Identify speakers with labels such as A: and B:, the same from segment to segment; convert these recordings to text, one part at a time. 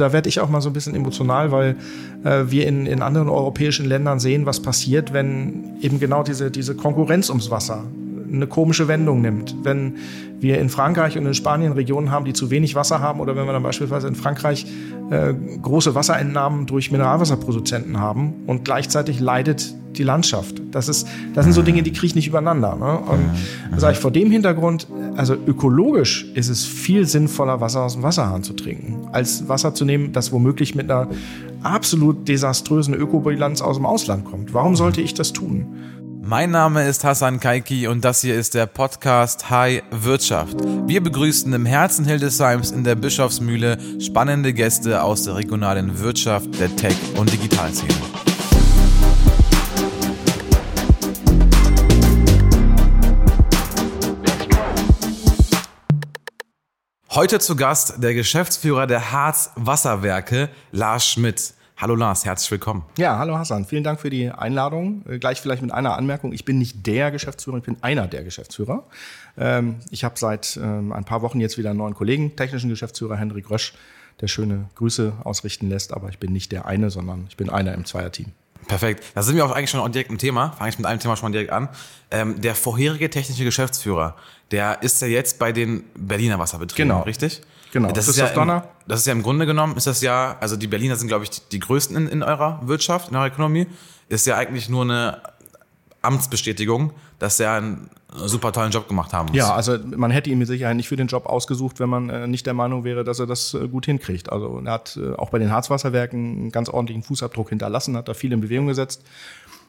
A: Da werde ich auch mal so ein bisschen emotional, weil äh, wir in, in anderen europäischen Ländern sehen, was passiert, wenn eben genau diese, diese Konkurrenz ums Wasser eine komische Wendung nimmt. Wenn wir in Frankreich und in Spanien Regionen haben, die zu wenig Wasser haben oder wenn wir dann beispielsweise in Frankreich äh, große Wasserentnahmen durch Mineralwasserproduzenten haben und gleichzeitig leidet die Landschaft. Das, ist, das sind so Dinge, die kriege ich nicht übereinander. Ne? Und da sage ich vor dem Hintergrund, also ökologisch ist es viel sinnvoller, Wasser aus dem Wasserhahn zu trinken, als Wasser zu nehmen, das womöglich mit einer absolut desaströsen Ökobilanz aus dem Ausland kommt. Warum sollte ich das tun?
B: Mein Name ist Hassan Kaiki und das hier ist der Podcast High Wirtschaft. Wir begrüßen im Herzen Hildesheims in der Bischofsmühle spannende Gäste aus der regionalen Wirtschaft, der Tech- und Digitalszene. Heute zu Gast der Geschäftsführer der Harz Wasserwerke, Lars Schmidt. Hallo Lars, herzlich willkommen.
A: Ja, hallo Hassan, vielen Dank für die Einladung. Äh, gleich vielleicht mit einer Anmerkung. Ich bin nicht der Geschäftsführer, ich bin einer der Geschäftsführer. Ähm, ich habe seit ähm, ein paar Wochen jetzt wieder einen neuen Kollegen, technischen Geschäftsführer Hendrik Rösch, der schöne Grüße ausrichten lässt. Aber ich bin nicht der eine, sondern ich bin einer im Zweierteam.
B: Perfekt. Da sind wir auch eigentlich schon direkt im Thema. Fange ich mit einem Thema schon direkt an. Ähm, der vorherige technische Geschäftsführer, der ist ja jetzt bei den Berliner Wasserbetrieben,
A: genau.
B: richtig?
A: Genau.
B: Das ist, ja im, das ist ja im Grunde genommen, ist das ja, also die Berliner sind, glaube ich, die, die größten in, in eurer Wirtschaft, in eurer Ökonomie. Ist ja eigentlich nur eine Amtsbestätigung, dass er einen super tollen Job gemacht haben muss.
A: Ja, also man hätte ihn mit Sicherheit nicht für den Job ausgesucht, wenn man äh, nicht der Meinung wäre, dass er das äh, gut hinkriegt. Also er hat äh, auch bei den Harzwasserwerken einen ganz ordentlichen Fußabdruck hinterlassen, hat da viel in Bewegung gesetzt.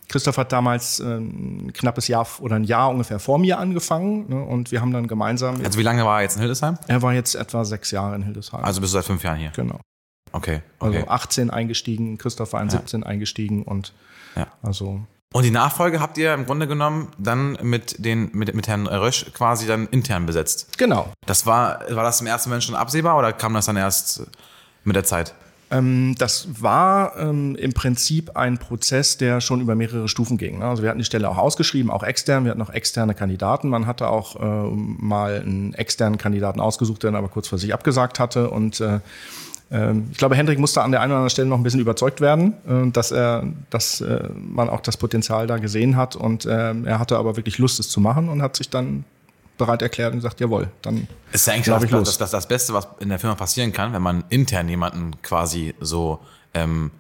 A: Christoph hat damals ein knappes Jahr oder ein Jahr ungefähr vor mir angefangen ne, und wir haben dann gemeinsam.
B: Also wie lange war er jetzt in Hildesheim?
A: Er war jetzt etwa sechs Jahre in Hildesheim.
B: Also bist du seit fünf Jahren hier?
A: Genau.
B: Okay. okay.
A: Also 18 eingestiegen, Christoph war in ja. 17 eingestiegen und
B: ja.
A: also.
B: Und die Nachfolge habt ihr im Grunde genommen dann mit den mit, mit Herrn Rösch quasi dann intern besetzt.
A: Genau.
B: Das war war das im ersten Moment schon absehbar oder kam das dann erst mit der Zeit?
A: Ähm, das war ähm, im Prinzip ein Prozess, der schon über mehrere Stufen ging. Ne? Also wir hatten die Stelle auch ausgeschrieben, auch extern. Wir hatten auch externe Kandidaten. Man hatte auch äh, mal einen externen Kandidaten ausgesucht, der dann aber kurz vor sich abgesagt hatte. Und äh, ich glaube, Hendrik musste an der einen oder anderen Stelle noch ein bisschen überzeugt werden, äh, dass er, dass äh, man auch das Potenzial da gesehen hat. Und ähm, er hatte aber wirklich Lust, es zu machen und hat sich dann bereit erklärt und gesagt, jawohl, dann
B: ist ja eigentlich das, ich los. Das, das, das Beste, was in der Firma passieren kann, wenn man intern jemanden quasi so ähm,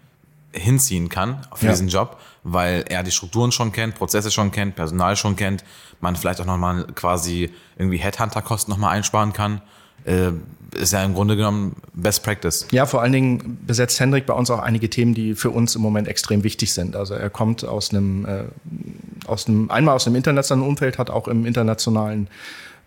B: hinziehen kann für ja. diesen Job, weil er die Strukturen schon kennt, Prozesse schon kennt, Personal schon kennt, man vielleicht auch nochmal quasi irgendwie Headhunter-Kosten nochmal einsparen kann. Äh, ist ja im Grunde genommen Best Practice.
A: Ja, vor allen Dingen besetzt Hendrik bei uns auch einige Themen, die für uns im Moment extrem wichtig sind. Also er kommt aus einem, äh, aus einem einmal aus einem internationalen Umfeld, hat auch im internationalen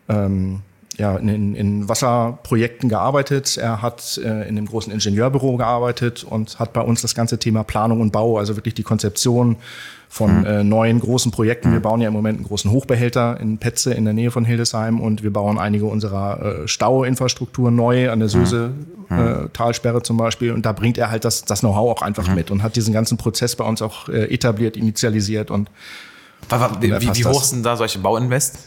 A: ähm, ja, in, in Wasserprojekten gearbeitet. Er hat äh, in einem großen Ingenieurbüro gearbeitet und hat bei uns das ganze Thema Planung und Bau, also wirklich die Konzeption von mhm. äh, neuen großen Projekten. Wir mhm. bauen ja im Moment einen großen Hochbehälter in Petze in der Nähe von Hildesheim und wir bauen einige unserer äh, Stauinfrastruktur neu an der Söse mhm. äh, Talsperre zum Beispiel. Und da bringt er halt das, das Know-how auch einfach mhm. mit und hat diesen ganzen Prozess bei uns auch äh, etabliert, initialisiert und
B: wie, wie, wie hoch sind da solche Bauinvest?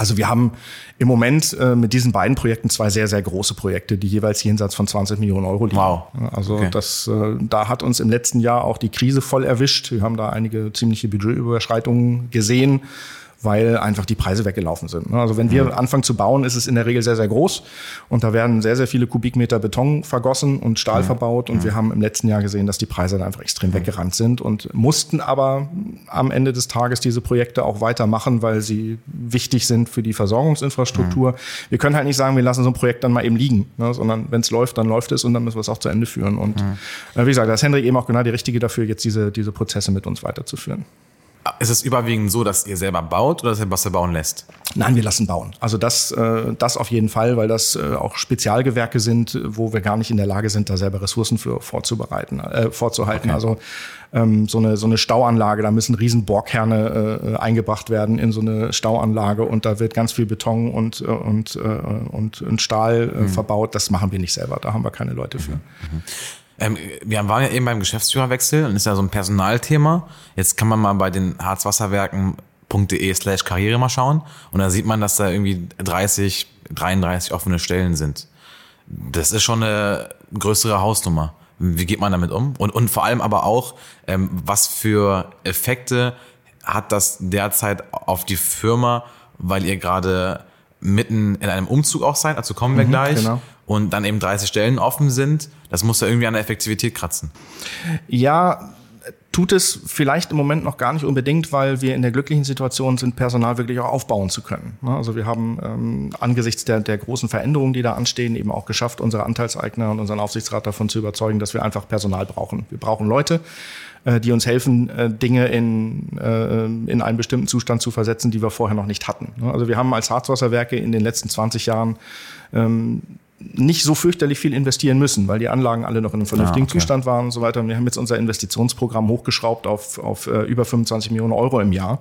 A: Also wir haben im Moment äh, mit diesen beiden Projekten zwei sehr, sehr große Projekte, die jeweils jenseits von 20 Millionen Euro liegen.
B: Wow.
A: Also okay. das, äh, da hat uns im letzten Jahr auch die Krise voll erwischt. Wir haben da einige ziemliche Budgetüberschreitungen gesehen weil einfach die Preise weggelaufen sind. Ne? Also wenn wir mhm. anfangen zu bauen, ist es in der Regel sehr, sehr groß und da werden sehr, sehr viele Kubikmeter Beton vergossen und Stahl mhm. verbaut und mhm. wir haben im letzten Jahr gesehen, dass die Preise dann einfach extrem weggerannt sind und mussten aber am Ende des Tages diese Projekte auch weitermachen, weil sie wichtig sind für die Versorgungsinfrastruktur. Wir können halt nicht sagen, wir lassen so ein Projekt dann mal eben liegen, ne? sondern wenn es läuft, dann läuft es und dann müssen wir es auch zu Ende führen. Und äh, wie gesagt, da ist Henrik eben auch genau die Richtige dafür, jetzt diese, diese Prozesse mit uns weiterzuführen.
B: Ist es überwiegend so, dass ihr selber baut oder dass ihr Wasser bauen lässt?
A: Nein, wir lassen bauen. Also das, äh, das auf jeden Fall, weil das äh, auch Spezialgewerke sind, wo wir gar nicht in der Lage sind, da selber Ressourcen für vorzubereiten, äh, vorzuhalten. Okay. Also ähm, so, eine, so eine Stauanlage, da müssen riesen Bohrkerne äh, eingebracht werden in so eine Stauanlage und da wird ganz viel Beton und, äh, und, äh, und, und Stahl äh, mhm. verbaut. Das machen wir nicht selber, da haben wir keine Leute für. Mhm.
B: Ähm, wir waren ja eben beim Geschäftsführerwechsel und ist ja so ein Personalthema. Jetzt kann man mal bei den harzwasserwerken.de slash Karriere mal schauen und da sieht man, dass da irgendwie 30, 33 offene Stellen sind. Das ist schon eine größere Hausnummer. Wie geht man damit um? Und, und vor allem aber auch, ähm, was für Effekte hat das derzeit auf die Firma, weil ihr gerade mitten in einem Umzug auch seid, dazu kommen wir mhm, gleich, genau. Und dann eben 30 Stellen offen sind. Das muss ja irgendwie an der Effektivität kratzen.
A: Ja, tut es vielleicht im Moment noch gar nicht unbedingt, weil wir in der glücklichen Situation sind, Personal wirklich auch aufbauen zu können. Ne? Also wir haben ähm, angesichts der, der großen Veränderungen, die da anstehen, eben auch geschafft, unsere Anteilseigner und unseren Aufsichtsrat davon zu überzeugen, dass wir einfach Personal brauchen. Wir brauchen Leute, äh, die uns helfen, äh, Dinge in, äh, in einen bestimmten Zustand zu versetzen, die wir vorher noch nicht hatten. Ne? Also wir haben als Harzwasserwerke in den letzten 20 Jahren ähm, nicht so fürchterlich viel investieren müssen, weil die Anlagen alle noch in einem vernünftigen ja, okay. Zustand waren und so weiter. Und wir haben jetzt unser Investitionsprogramm hochgeschraubt auf, auf äh, über 25 Millionen Euro im Jahr.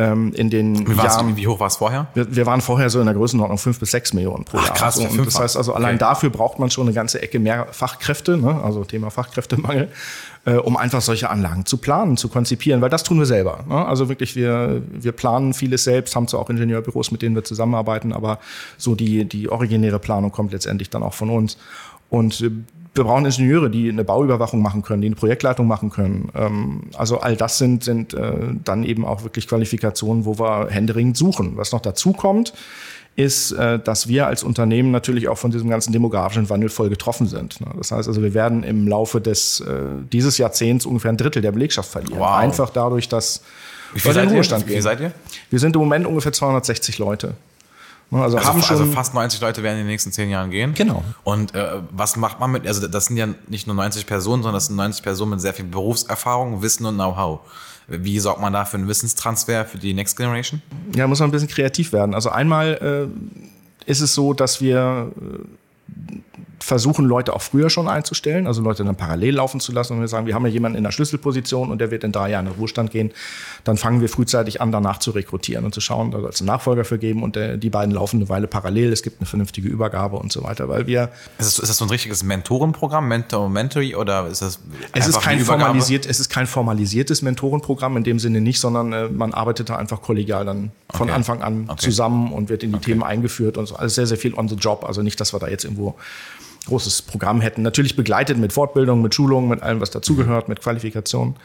A: Ähm, in den
B: wie, Jahren, wie hoch war es vorher?
A: Wir, wir, waren vorher so in der Größenordnung fünf bis sechs Millionen pro Ach, Jahr. Krass, so, und das heißt also, allein okay. dafür braucht man schon eine ganze Ecke mehr Fachkräfte, ne? also Thema Fachkräftemangel äh, um einfach solche Anlagen zu planen, zu konzipieren, weil das tun wir selber. Ne? Also wirklich, wir, wir planen vieles selbst, haben zwar auch Ingenieurbüros, mit denen wir zusammenarbeiten, aber so die, die originäre Planung kommt letztendlich dann auch von uns. Und äh, wir brauchen Ingenieure, die eine Bauüberwachung machen können, die eine Projektleitung machen können. Ähm, also all das sind, sind äh, dann eben auch wirklich Qualifikationen, wo wir händeringend suchen. Was noch dazu kommt, ist, äh, dass wir als Unternehmen natürlich auch von diesem ganzen demografischen Wandel voll getroffen sind. Ne? Das heißt also, wir werden im Laufe des, äh, dieses Jahrzehnts ungefähr ein Drittel der Belegschaft verlieren. Wow. Einfach dadurch, dass
B: Wie viel, seid ihr? Wie viel seid ihr?
A: Wir sind im Moment ungefähr 260 Leute.
B: Ne? Also, also, haben schon also fast 90 Leute werden in den nächsten zehn Jahren gehen.
A: Genau.
B: Und äh, was macht man mit, also das sind ja nicht nur 90 Personen, sondern das sind 90 Personen mit sehr viel Berufserfahrung, Wissen und Know-how. Wie sorgt man da für einen Wissenstransfer für die Next Generation?
A: Ja, muss man ein bisschen kreativ werden. Also einmal äh, ist es so, dass wir äh, versuchen, Leute auch früher schon einzustellen, also Leute dann parallel laufen zu lassen und wir sagen, wir haben ja jemanden in der Schlüsselposition und der wird in drei Jahren in den Ruhestand gehen, dann fangen wir frühzeitig an, danach zu rekrutieren und zu schauen, da soll es einen Nachfolger für geben und der, die beiden laufen eine Weile parallel, es gibt eine vernünftige Übergabe und so weiter, weil wir...
B: Ist das, ist das so ein richtiges Mentorenprogramm, Mentor, Mentory oder ist das
A: es ist kein formalisiert, Es ist kein formalisiertes Mentorenprogramm in dem Sinne nicht, sondern äh, man arbeitet da einfach kollegial dann von okay. Anfang an okay. zusammen und wird in die okay. Themen eingeführt und so. Also sehr, sehr viel on the job, also nicht, dass wir da jetzt irgendwo großes Programm hätten. Natürlich begleitet mit Fortbildung, mit Schulung, mit allem, was dazugehört, mit Qualifikation.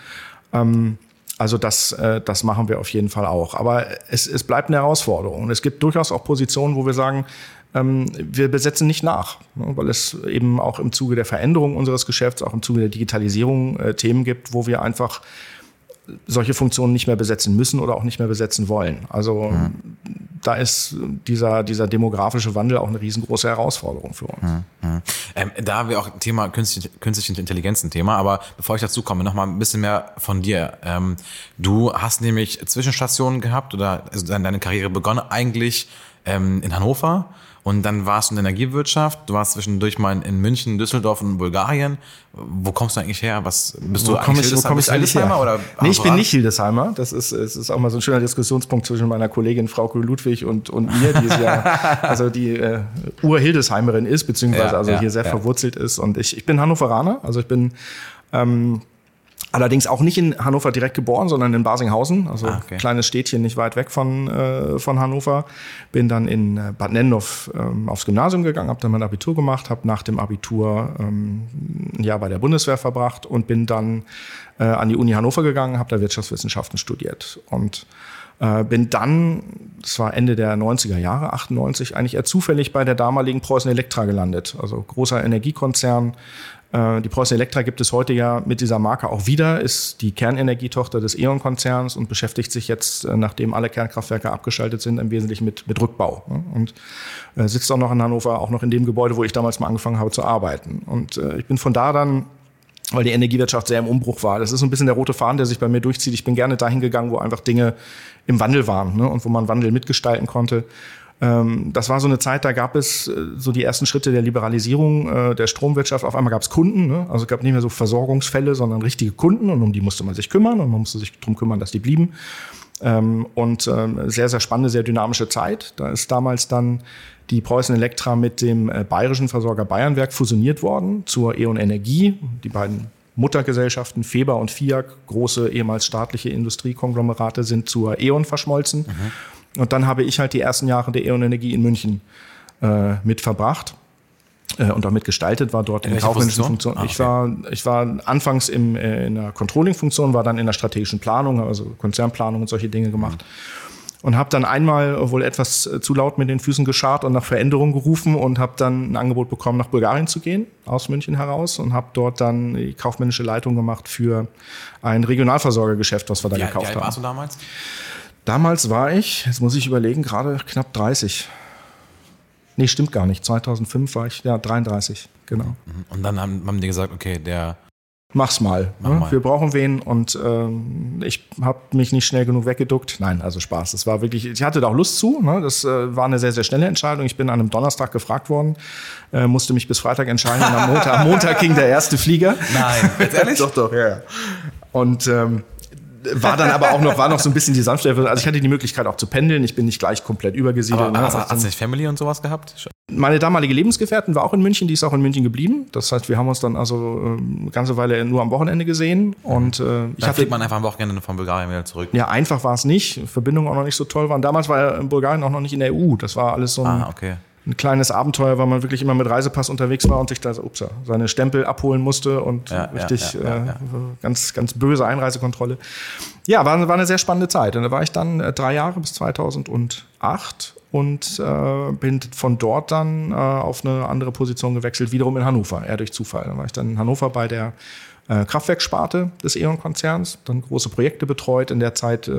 A: Ähm, also das, äh, das machen wir auf jeden Fall auch. Aber es, es bleibt eine Herausforderung. Und es gibt durchaus auch Positionen, wo wir sagen, ähm, wir besetzen nicht nach, ne, weil es eben auch im Zuge der Veränderung unseres Geschäfts, auch im Zuge der Digitalisierung äh, Themen gibt, wo wir einfach solche Funktionen nicht mehr besetzen müssen oder auch nicht mehr besetzen wollen. Also mhm. Da ist dieser, dieser demografische Wandel auch eine riesengroße Herausforderung für uns. Mhm.
B: Ähm, da haben wir auch Thema künstliche, künstliche Intelligenz ein Thema, aber bevor ich dazu komme, noch mal ein bisschen mehr von dir. Ähm, du hast nämlich Zwischenstationen gehabt oder also deine Karriere begonnen eigentlich ähm, in Hannover und dann warst du in der Energiewirtschaft, du warst zwischendurch mal in München, Düsseldorf und Bulgarien. Wo kommst du eigentlich her? Was bist wo du
A: eigentlich? Ich, wo komm ich eigentlich her? Oder nee, ich bin nicht Hildesheimer. Das ist, es ist auch mal so ein schöner Diskussionspunkt zwischen meiner Kollegin Frauke Ludwig und, und mir, die ist ja, also die äh, Ur-Hildesheimerin ist, beziehungsweise ja, also ja, hier sehr ja. verwurzelt ist. Und ich, ich bin Hannoveraner, also ich bin ähm, Allerdings auch nicht in Hannover direkt geboren, sondern in Basinghausen, also ah, okay. kleines Städtchen nicht weit weg von, äh, von Hannover. Bin dann in äh, Bad Nennendorf ähm, aufs Gymnasium gegangen, habe dann mein Abitur gemacht, habe nach dem Abitur ähm, ein Jahr bei der Bundeswehr verbracht und bin dann äh, an die Uni Hannover gegangen, habe da Wirtschaftswissenschaften studiert und äh, bin dann, das war Ende der 90er Jahre, 98, eigentlich eher zufällig bei der damaligen Preußen Elektra gelandet, also großer Energiekonzern, die Preußen Elektra gibt es heute ja mit dieser Marke auch wieder, ist die Kernenergietochter des E.ON-Konzerns und beschäftigt sich jetzt, äh, nachdem alle Kernkraftwerke abgeschaltet sind, im Wesentlichen mit, mit Rückbau. Und äh, sitzt auch noch in Hannover, auch noch in dem Gebäude, wo ich damals mal angefangen habe zu arbeiten. Und ich bin von da dann weil die Energiewirtschaft sehr im Umbruch war. Das ist so ein bisschen der rote Faden, der sich bei mir durchzieht. Ich bin gerne dahin gegangen, wo einfach Dinge im Wandel waren ne, und wo man Wandel mitgestalten konnte. Ähm, das war so eine Zeit, da gab es äh, so die ersten Schritte der Liberalisierung äh, der Stromwirtschaft. Auf einmal gab es Kunden, ne? also es gab nicht mehr so Versorgungsfälle, sondern richtige Kunden und um die musste man sich kümmern und man musste sich darum kümmern, dass die blieben. Ähm, und ähm, sehr, sehr spannende, sehr dynamische Zeit. Da ist damals dann die Preußen Elektra mit dem äh, bayerischen Versorger Bayernwerk fusioniert worden zur E.ON Energie. Die beiden Muttergesellschaften Feber und FIAC, große ehemals staatliche Industriekonglomerate, sind zur E.ON verschmolzen. Mhm. Und dann habe ich halt die ersten Jahre der E.ON Energie in München äh, mit verbracht. äh, und auch mitgestaltet, war dort in, in kaufmännischen Funktion. Ah, okay. Ich war, ich war anfangs im, äh, in der Controlling-Funktion, war dann in der strategischen Planung, also Konzernplanung und solche Dinge gemacht. Mhm und habe dann einmal wohl etwas äh, zu laut mit den Füßen geschart und nach Veränderung gerufen und habe dann ein Angebot bekommen, nach Bulgarien zu gehen, aus München heraus und habe dort dann die kaufmännische Leitung gemacht für ein Regionalversorgergeschäft, was wir da ja, gekauft wie alt haben.
B: warst du damals?
A: Damals war ich, jetzt muss ich überlegen, gerade knapp 30. Nee, stimmt gar nicht. 2005 war ich, ja, 33, genau.
B: Mhm. Und dann haben, haben die gesagt, okay, der
A: mach's mal. Mach ne? mal. Wir brauchen wen und ähm, ich habe mich nicht schnell genug weggeduckt. Nein, also Spaß. Das war wirklich, ich hatte da auch Lust zu. Ne? Das äh, war eine sehr, sehr schnelle Entscheidung. Ich bin an einem Donnerstag gefragt worden, äh, musste mich bis Freitag entscheiden und am Montag, am Montag ging der erste Flieger.
B: Nein, jetzt ehrlich?
A: doch, doch, ja. Und ähm, war dann aber auch noch, war noch so ein bisschen die Sanftstelle. Also ich hatte die Möglichkeit auch zu pendeln. Ich bin nicht gleich komplett übergesiedelt.
B: Aber, ne? hast, du nicht Family und sowas gehabt?
A: Meine damalige Lebensgefährtin war auch in München, die ist auch in München geblieben. Das heißt, wir haben uns dann also äh, eine ganze Weile nur am Wochenende gesehen. Und äh,
B: ich da fliegt man einfach am Wochenende von Bulgarien wieder zurück.
A: Ja, einfach war es nicht. Verbindungen auch noch nicht so toll waren. Damals war ja Bulgarien auch noch nicht in der EU. Das war alles so ein.
B: Ah, okay
A: ein kleines Abenteuer, weil man wirklich immer mit Reisepass unterwegs war und sich da ups, seine Stempel abholen musste und ja, richtig ja, ja, äh, ganz, ganz böse Einreisekontrolle. Ja, war, war eine sehr spannende Zeit. Und da war ich dann äh, drei Jahre bis 2008 und äh, bin von dort dann äh, auf eine andere Position gewechselt, wiederum in Hannover, eher durch Zufall. Da war ich dann in Hannover bei der äh, Kraftwerkssparte des E.ON-Konzerns, dann große Projekte betreut. In der Zeit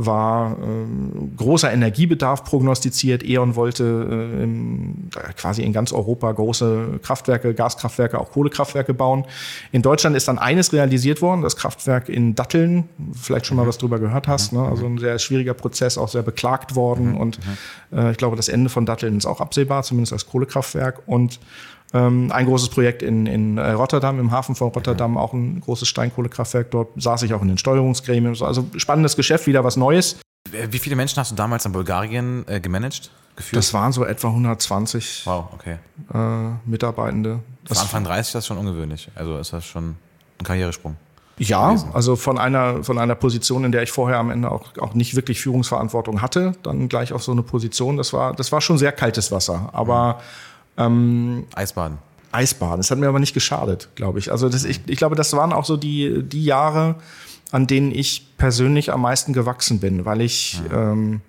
A: war äh, großer Energiebedarf prognostiziert. E.ON wollte äh, im, quasi in ganz Europa große Kraftwerke, Gaskraftwerke, auch Kohlekraftwerke bauen. In Deutschland ist dann eines realisiert worden, das Kraftwerk in Datteln, vielleicht schon mal mhm. was drüber gehört hast. Ne? Also ein sehr schwieriger Prozess, auch sehr beklagt worden. Mhm. Und äh, ich glaube, das Ende von Datteln ist auch absehbar, zumindest als Kohlekraftwerk. Und ähm, ein großes Projekt in, in äh, Rotterdam, im Hafen von Rotterdam, auch ein großes Steinkohlekraftwerk. Dort saß ich auch in den Steuerungsgremien. Also spannendes Geschäft, wieder was Neues.
B: Wie viele Menschen hast du damals in Bulgarien äh, gemanagt?
A: Geführt? Das waren so etwa 120
B: wow, okay.
A: äh, Mitarbeitende.
B: Das Anfang 30 das ist schon ungewöhnlich. Also ist das schon ein Karrieresprung.
A: Ja, gewesen. also von einer, von einer Position, in der ich vorher am Ende auch, auch nicht wirklich Führungsverantwortung hatte, dann gleich auf so eine Position. Das war, das war schon sehr kaltes Wasser. Aber mhm
B: ähm, Eisbaden.
A: Eisbaden. Das hat mir aber nicht geschadet, glaube ich. Also das, ich, ich glaube, das waren auch so die, die Jahre, an denen ich persönlich am meisten gewachsen bin, weil ich ja. ähm,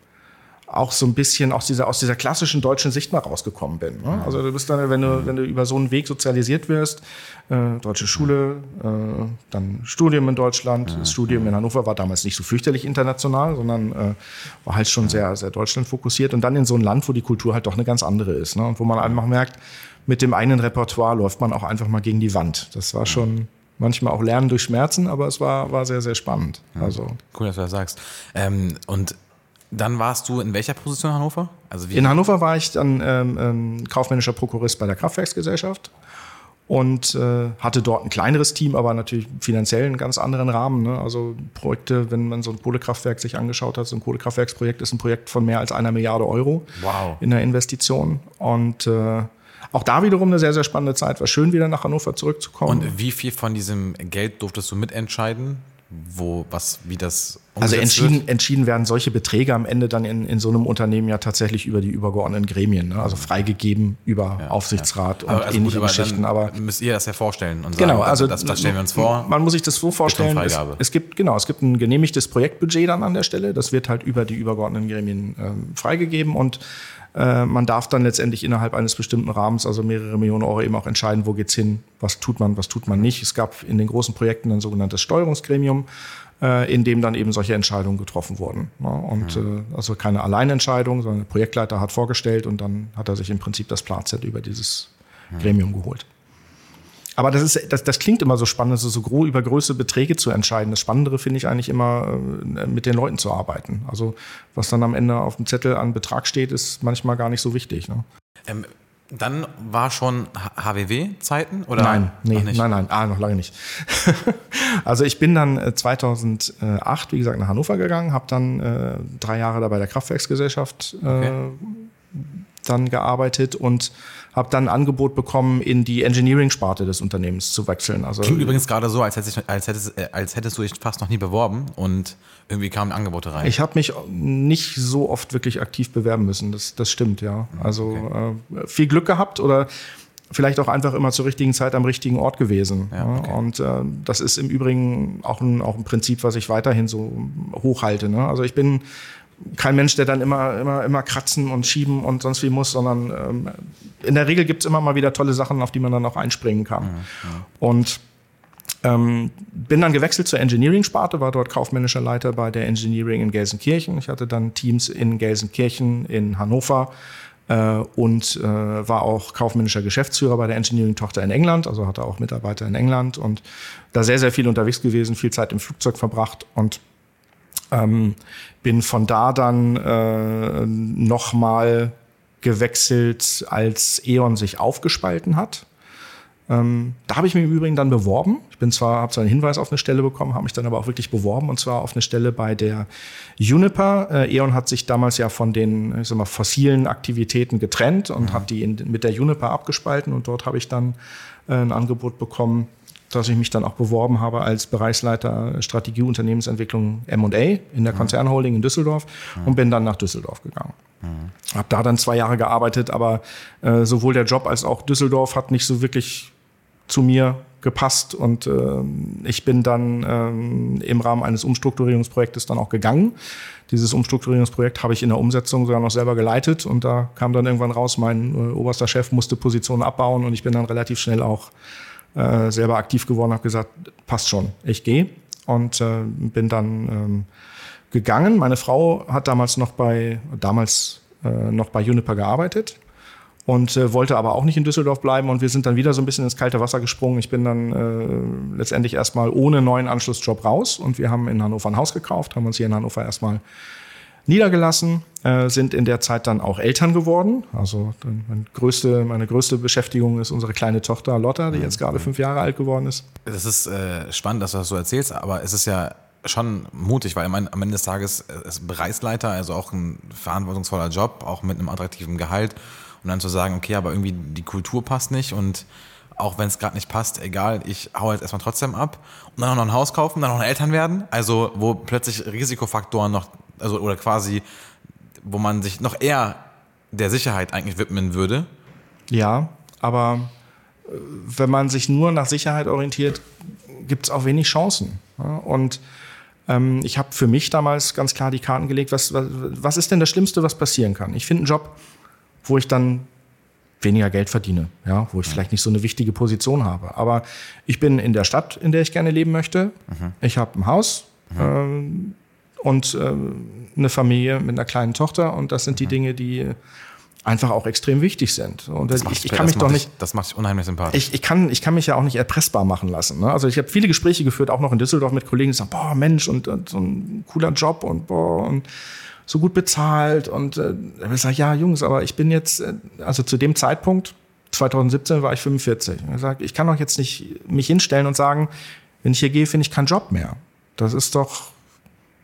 A: auch so ein bisschen aus dieser, aus dieser klassischen deutschen Sicht mal rausgekommen bin. Ne? Also du bist dann, wenn du, wenn du über so einen Weg sozialisiert wirst, äh, deutsche Schule, äh, dann Studium in Deutschland. Das Studium in Hannover war damals nicht so fürchterlich international, sondern äh, war halt schon sehr, sehr Deutschland fokussiert. Und dann in so ein Land, wo die Kultur halt doch eine ganz andere ist. Ne? Und wo man einfach merkt, mit dem eigenen Repertoire läuft man auch einfach mal gegen die Wand. Das war schon manchmal auch Lernen durch Schmerzen, aber es war, war sehr, sehr spannend. Also.
B: Cool, dass du das sagst. Ähm, und dann warst du in welcher Position in Hannover?
A: Also in Hannover war ich dann ähm, ähm, kaufmännischer Prokurist bei der Kraftwerksgesellschaft und äh, hatte dort ein kleineres Team, aber natürlich finanziell einen ganz anderen Rahmen. Ne? Also Projekte, wenn man so ein Kohlekraftwerk sich angeschaut hat, so ein Kohlekraftwerksprojekt ist ein Projekt von mehr als einer Milliarde Euro
B: wow.
A: in der Investition. Und äh, auch da wiederum eine sehr, sehr spannende Zeit. War schön, wieder nach Hannover zurückzukommen.
B: Und wie viel von diesem Geld durftest du mitentscheiden? wo, was, wie das
A: Also entschieden, wird? entschieden werden solche Beträge am Ende dann in, in so einem Unternehmen ja tatsächlich über die übergeordneten Gremien, ne? also freigegeben über ja, Aufsichtsrat ja. und also ähnliche gut, Geschichten. Aber
B: müsst ihr das ja vorstellen
A: und genau, sagen, also
B: das, das stellen wir uns vor.
A: Man muss sich das so vorstellen. Es, es, gibt genau, es gibt ein genehmigtes Projektbudget dann an der Stelle. Das wird halt über die übergeordneten Gremien ähm, freigegeben und äh, man darf dann letztendlich innerhalb eines bestimmten Rahmens, also mehrere Millionen Euro, eben auch entscheiden, wo geht's hin, was tut man, was tut man nicht. Es gab in den großen Projekten ein sogenanntes Steuerungsgremium, äh, in dem dann eben solche Entscheidungen getroffen wurden. Und mhm. also keine Alleinentscheidung, sondern der Projektleiter hat vorgestellt und dann hat er sich im Prinzip das Platzett über dieses Gremium geholt. Aber das, ist, das, das klingt immer so spannend, also so groß über größere Beträge zu entscheiden. Das Spannendere finde ich eigentlich immer, äh, mit den Leuten zu arbeiten. Also was dann am Ende auf dem Zettel an Betrag steht, ist manchmal gar nicht so wichtig. Ne?
B: Ähm, dann war schon HWW-Zeiten oder?
A: Nein, nee, nein, nein, ah, noch lange nicht. also ich bin dann 2008, äh, wie gesagt, nach Hannover gegangen, habe dann äh, drei Jahre da bei der Kraftwerksgesellschaft äh, okay. Dann gearbeitet und habe dann ein Angebot bekommen, in die Engineering-Sparte des Unternehmens zu wechseln.
B: Also Klingt übrigens gerade so, als hättest, als, hättest, äh, als hättest du dich fast noch nie beworben und irgendwie kamen Angebote rein.
A: Ich habe mich nicht so oft wirklich aktiv bewerben müssen, das, das stimmt, ja. Also okay. äh, viel Glück gehabt oder vielleicht auch einfach immer zur richtigen Zeit am richtigen Ort gewesen.
B: Ja, okay.
A: Und äh, das ist im Übrigen auch ein, auch ein Prinzip, was ich weiterhin so hochhalte. Ne? Also ich bin kein Mensch, der dann immer, immer, immer kratzen und schieben und sonst wie muss, sondern ähm, in der Regel gibt's immer mal wieder tolle Sachen, auf die man dann auch einspringen kann.
B: Ja, ja.
A: Und ähm, bin dann gewechselt zur Engineering-Sparte, war dort kaufmännischer Leiter bei der Engineering in Gelsenkirchen. Ich hatte dann Teams in Gelsenkirchen, in Hannover äh, und äh, war auch kaufmännischer Geschäftsführer bei der Engineering-Tochter in England, also hatte auch Mitarbeiter in England und da sehr, sehr viel unterwegs gewesen, viel Zeit im Flugzeug verbracht und ähm, bin von da dann äh, nochmal gewechselt, als E.ON sich aufgespalten hat. Ähm, da habe ich mich im Übrigen dann beworben. Ich bin zwar, habe zwar einen Hinweis auf eine Stelle bekommen, habe mich dann aber auch wirklich beworben und zwar auf eine Stelle bei der Juniper. Äh, E.ON hat sich damals ja von den ich sag mal, fossilen Aktivitäten getrennt und mhm. hat die in, mit der Juniper abgespalten und dort habe ich dann äh, ein Angebot bekommen, dass ich mich dann auch beworben habe als Bereichsleiter Strategie Unternehmensentwicklung M&A in der Konzernholding in Düsseldorf mhm. und bin dann nach Düsseldorf gegangen. Mhm. Habe da dann zwei Jahre gearbeitet, aber äh, sowohl der Job als auch Düsseldorf hat nicht so wirklich zu mir gepasst und äh, ich bin dann ähm, im Rahmen eines Umstrukturierungsprojektes dann auch gegangen. Dieses Umstrukturierungsprojekt habe ich in der Umsetzung sogar noch selber geleitet und da kam dann irgendwann raus, mein äh, oberster Chef musste Positionen abbauen und ich bin dann relativ schnell auch äh, selber aktiv geworden, habe gesagt, passt schon, ich gehe und äh, bin dann ähm, gegangen. Meine Frau hat damals noch bei damals äh, noch bei Juniper gearbeitet und äh, wollte aber auch nicht in Düsseldorf bleiben und wir sind dann wieder so ein bisschen ins kalte Wasser gesprungen. Ich bin dann äh, letztendlich erstmal ohne neuen Anschlussjob raus und wir haben in Hannover ein Haus gekauft, haben uns hier in Hannover erstmal niedergelassen, äh, sind in der Zeit dann auch Eltern geworden. Also meine größte, meine größte Beschäftigung ist unsere kleine Tochter Lotta, die jetzt gerade fünf Jahre alt geworden ist.
B: Das ist äh, spannend, dass du das so erzählst, aber es ist ja schon mutig, weil am Ende des Tages ist Bereichsleiter, also auch ein verantwortungsvoller Job, auch mit einem attraktiven Gehalt und dann zu sagen, okay, aber irgendwie die Kultur passt nicht und auch wenn es gerade nicht passt, egal, ich hau jetzt erstmal trotzdem ab und dann auch noch ein Haus kaufen, dann noch Eltern werden, also wo plötzlich Risikofaktoren noch, also oder quasi, wo man sich noch eher der Sicherheit eigentlich widmen würde.
A: Ja, aber äh, wenn man sich nur nach Sicherheit orientiert, gibt es auch wenig Chancen. Und ähm, ich habe für mich damals ganz klar die Karten gelegt, was, was, was ist denn das Schlimmste, was passieren kann? Ich finde einen Job, wo ich dann weniger Geld verdiene, ja, wo ich ja. vielleicht nicht so eine wichtige Position habe. Aber ich bin in der Stadt, in der ich gerne leben möchte. Mhm. Ich habe ein Haus mhm. ähm, und äh, eine Familie mit einer kleinen Tochter und das sind mhm. die Dinge, die einfach auch extrem wichtig sind. Und das ich, ich kann mich doch nicht.
B: das macht sich unheimlich sympathisch.
A: Ich, ich, kann, ich kann mich ja auch nicht erpressbar machen lassen. Ne? Also ich habe viele Gespräche geführt, auch noch in Düsseldorf mit Kollegen, die sagen, boah, Mensch, und, und so ein cooler Job und boah, und so gut bezahlt. Und äh, ich sage, ja, Jungs, aber ich bin jetzt, äh, also zu dem Zeitpunkt, 2017 war ich 45. Ich sage, ich kann doch jetzt nicht mich hinstellen und sagen, wenn ich hier gehe, finde ich keinen Job mehr. Das ist doch,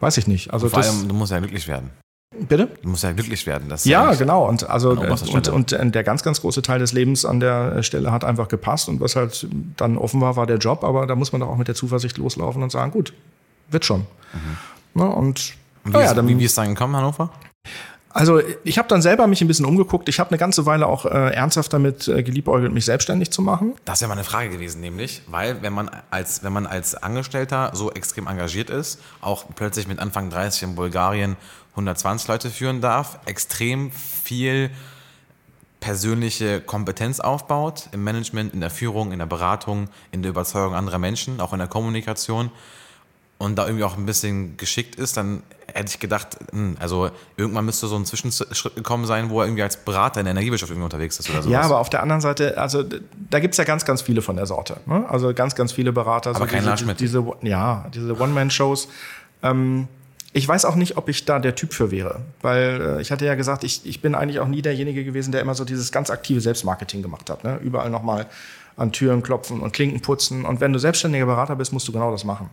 A: weiß ich nicht. Also
B: Vor
A: das,
B: allem, du musst ja glücklich werden.
A: Bitte?
B: Du musst ja glücklich werden. Das
A: ja, ja genau. Und also und, und, und der ganz, ganz große Teil des Lebens an der Stelle hat einfach gepasst. Und was halt dann offen war, war der Job. Aber da muss man doch auch mit der Zuversicht loslaufen und sagen, gut, wird schon. Mhm. Ne? Und
B: wie, ja, ist, dann, wie, wie ist dann gekommen, Hannover?
A: Also ich habe dann selber mich ein bisschen umgeguckt. Ich habe eine ganze Weile auch äh, ernsthaft damit äh, geliebäugelt, mich selbstständig zu machen.
B: Das wäre mal eine Frage gewesen, nämlich, weil wenn man als wenn man als Angestellter so extrem engagiert ist, auch plötzlich mit Anfang 30 in Bulgarien 120 Leute führen darf, extrem viel persönliche Kompetenz aufbaut im Management, in der Führung, in der Beratung, in der Überzeugung anderer Menschen, auch in der Kommunikation und da irgendwie auch ein bisschen geschickt ist, dann hätte ich gedacht, hm, also irgendwann müsste so ein Zwischenschritt gekommen sein, wo er irgendwie als Berater in der Energiewirtschaft irgendwie unterwegs ist oder so.
A: Ja, aber auf der anderen Seite, also da gibt es ja ganz, ganz viele von der Sorte. Ne? Also ganz, ganz viele Berater.
B: Aber
A: so
B: kein
A: diese, diese, Ja, diese One-Man-Shows. Ähm, ich weiß auch nicht, ob ich da der Typ für wäre, weil äh, ich hatte ja gesagt, ich, ich bin eigentlich auch nie derjenige gewesen, der immer so dieses ganz aktive Selbstmarketing gemacht hat. Ne? Überall nochmal an Türen klopfen und Klinken putzen. Und wenn du selbstständiger Berater bist, musst du genau das machen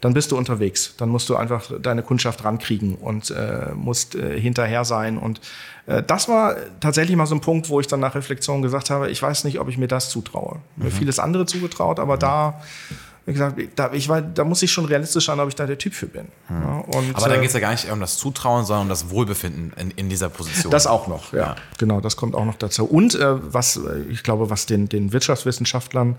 A: dann bist du unterwegs. Dann musst du einfach deine Kundschaft rankriegen und äh, musst äh, hinterher sein. Und äh, das war tatsächlich mal so ein Punkt, wo ich dann nach Reflexion gesagt habe, ich weiß nicht, ob ich mir das zutraue. Mhm. Mir vieles andere zugetraut, aber mhm. da Wie gesagt, da, ich war, da muss ich schon realistisch sein, ob ich da der Typ für bin.
B: Hm. Ja, und, Aber da äh, geht es ja gar nicht um das Zutrauen, sondern um das Wohlbefinden in, in dieser Position.
A: Das auch noch, ja. ja. Genau, das kommt auch noch dazu. Und äh, was, äh, ich glaube, was den, den Wirtschaftswissenschaftlern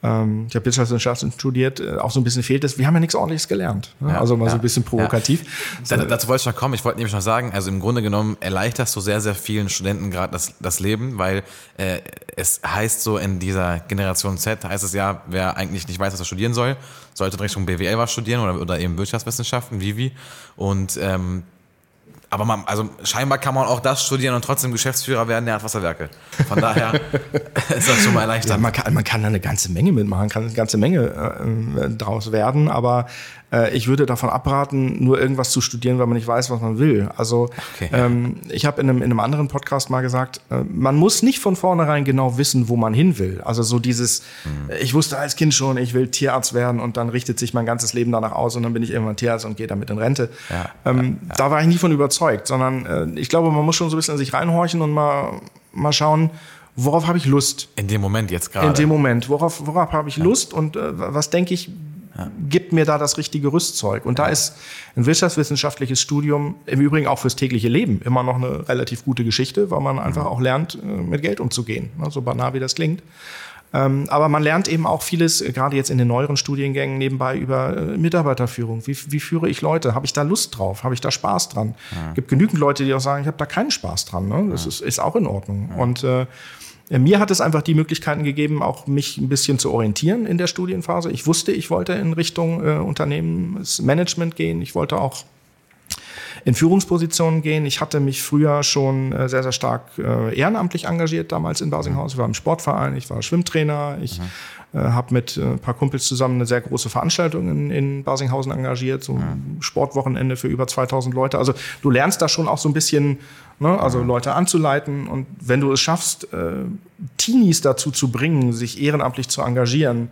A: ähm, ich habe Wirtschaftswissenschaften studiert, äh, auch so ein bisschen fehlt es. Wir haben ja nichts ordentliches gelernt. Ne? Ja, also mal ja, so ein bisschen provokativ.
B: Ja. Da, dazu wollte ich noch kommen. Ich wollte nämlich noch sagen, also im Grunde genommen erleichterst du sehr, sehr vielen Studenten gerade das, das Leben, weil äh, es heißt so in dieser Generation Z, heißt es ja, wer eigentlich nicht weiß, was er studieren soll, sollte in Richtung BWL was studieren oder, oder eben Wirtschaftswissenschaften, Vivi. Und ähm, aber man, also scheinbar kann man auch das studieren und trotzdem Geschäftsführer werden der Erdwasserwerke. Von daher ist das schon mal erleichtert. Ja,
A: man, kann, man kann da eine ganze Menge mitmachen, kann eine ganze Menge äh, draus werden, aber äh, ich würde davon abraten, nur irgendwas zu studieren, weil man nicht weiß, was man will. Also okay. ähm, ich habe in einem, in einem anderen Podcast mal gesagt, äh, man muss nicht von vornherein genau wissen, wo man hin will. Also so dieses, mhm. ich wusste als Kind schon, ich will Tierarzt werden und dann richtet sich mein ganzes Leben danach aus und dann bin ich irgendwann Tierarzt und gehe damit in Rente. Ja, ähm, ja, ja. Da war ich nie von überzeugt, sondern äh, ich glaube, man muss schon so ein bisschen in sich reinhorchen und mal, mal schauen, worauf habe ich Lust?
B: In dem Moment jetzt gerade.
A: In dem Moment. Worauf, worauf habe ich Lust und äh, was denke ich, ja. gibt mir da das richtige Rüstzeug. Und da ist ein wirtschaftswissenschaftliches Studium im Übrigen auch fürs tägliche Leben immer noch eine relativ gute Geschichte, weil man einfach mhm. auch lernt, äh, mit Geld umzugehen, ne, so banal wie das klingt. Ähm, aber man lernt eben auch vieles, äh, gerade jetzt in den neueren Studiengängen nebenbei über äh, Mitarbeiterführung. Wie, wie führe ich Leute? Habe ich da Lust drauf? Habe ich da Spaß dran? Es ja. gibt genügend Leute, die auch sagen, ich habe da keinen Spaß dran. Ne? Das ja. ist, ist auch in Ordnung. Und äh, mir hat es einfach die Möglichkeiten gegeben, auch mich ein bisschen zu orientieren in der Studienphase. Ich wusste, ich wollte in Richtung äh, Unternehmensmanagement gehen. Ich wollte auch in Führungspositionen gehen. Ich hatte mich früher schon äh, sehr, sehr stark äh, ehrenamtlich engagiert, damals in Basinghaus. Ich war im Sportverein, ich war Schwimmtrainer, ich mhm. Äh, habe mit äh, ein paar Kumpels zusammen eine sehr große Veranstaltung in, in Basinghausen engagiert, so ein ja. Sportwochenende für über 2000 Leute. Also du lernst da schon auch so ein bisschen, ne, also Leute anzuleiten und wenn du es schaffst, äh, Teenies dazu zu bringen, sich ehrenamtlich zu engagieren,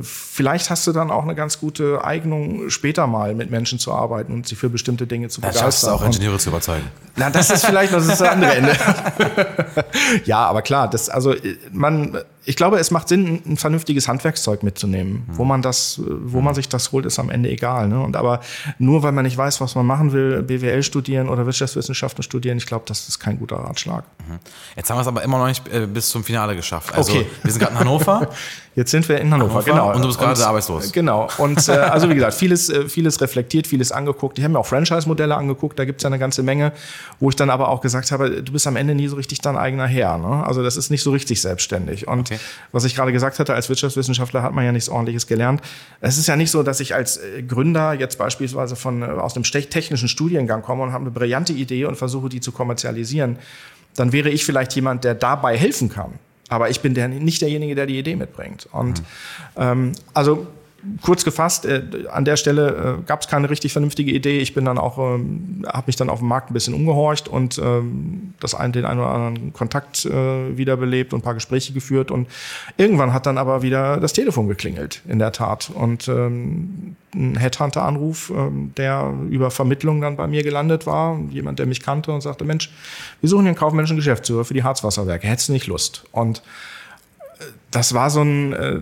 A: vielleicht hast du dann auch eine ganz gute Eignung, später mal mit Menschen zu arbeiten und sie für bestimmte Dinge zu begeistern. Das
B: auch Ingenieure zu überzeugen.
A: Na, das ist vielleicht das, ist das andere Ende. ja, aber klar, das, also man, ich glaube, es macht Sinn, ein vernünftiges Handwerkszeug mitzunehmen. Mhm. Wo man das, wo man sich das holt, ist am Ende egal. Ne? Und aber nur weil man nicht weiß, was man machen will, BWL studieren oder Wirtschaftswissenschaften studieren, ich glaube, das ist kein guter Ratschlag.
B: Mhm. Jetzt haben wir es aber immer noch nicht äh, bis zum Finale geschafft. Also okay. wir sind gerade in Hannover.
A: Jetzt sind wir in Hannover, Hannover genau.
B: Und du bist gerade arbeitslos.
A: Genau. Und äh, also wie gesagt, vieles, äh, vieles reflektiert, vieles angeguckt. Ich habe mir auch Franchise-Modelle angeguckt, da gibt es ja eine ganze Menge, wo ich dann aber auch gesagt habe, du bist am Ende nie so richtig dein eigener Herr. Ne? Also das ist nicht so richtig selbstständig. Und okay. was ich gerade gesagt hatte, als Wirtschaftswissenschaftler hat man ja nichts ordentliches gelernt. Es ist ja nicht so, dass ich als äh, Gründer jetzt beispielsweise von, äh, aus einem technischen Studiengang komme und habe eine brillante Idee und versuche, die zu kommerzialisieren. Dann wäre ich vielleicht jemand, der dabei helfen kann. Aber ich bin der, nicht derjenige, der die Idee mitbringt. Und mhm. ähm, also kurz gefasst, äh, an der Stelle äh, gab es keine richtig vernünftige Idee. Ich bin dann auch, ähm, habe mich dann auf dem Markt ein bisschen umgehorcht und ähm, das ein, den einen oder anderen Kontakt äh, wiederbelebt und ein paar Gespräche geführt. Und irgendwann hat dann aber wieder das Telefon geklingelt, in der Tat. Und ähm, ein Headhunter-Anruf, ähm, der über Vermittlung dann bei mir gelandet war. Jemand, der mich kannte und sagte, Mensch, wir suchen hier einen kaufmännischen Geschäftsführer für die Harzwasserwerke. Hättest du nicht Lust? Und das war so ein, äh,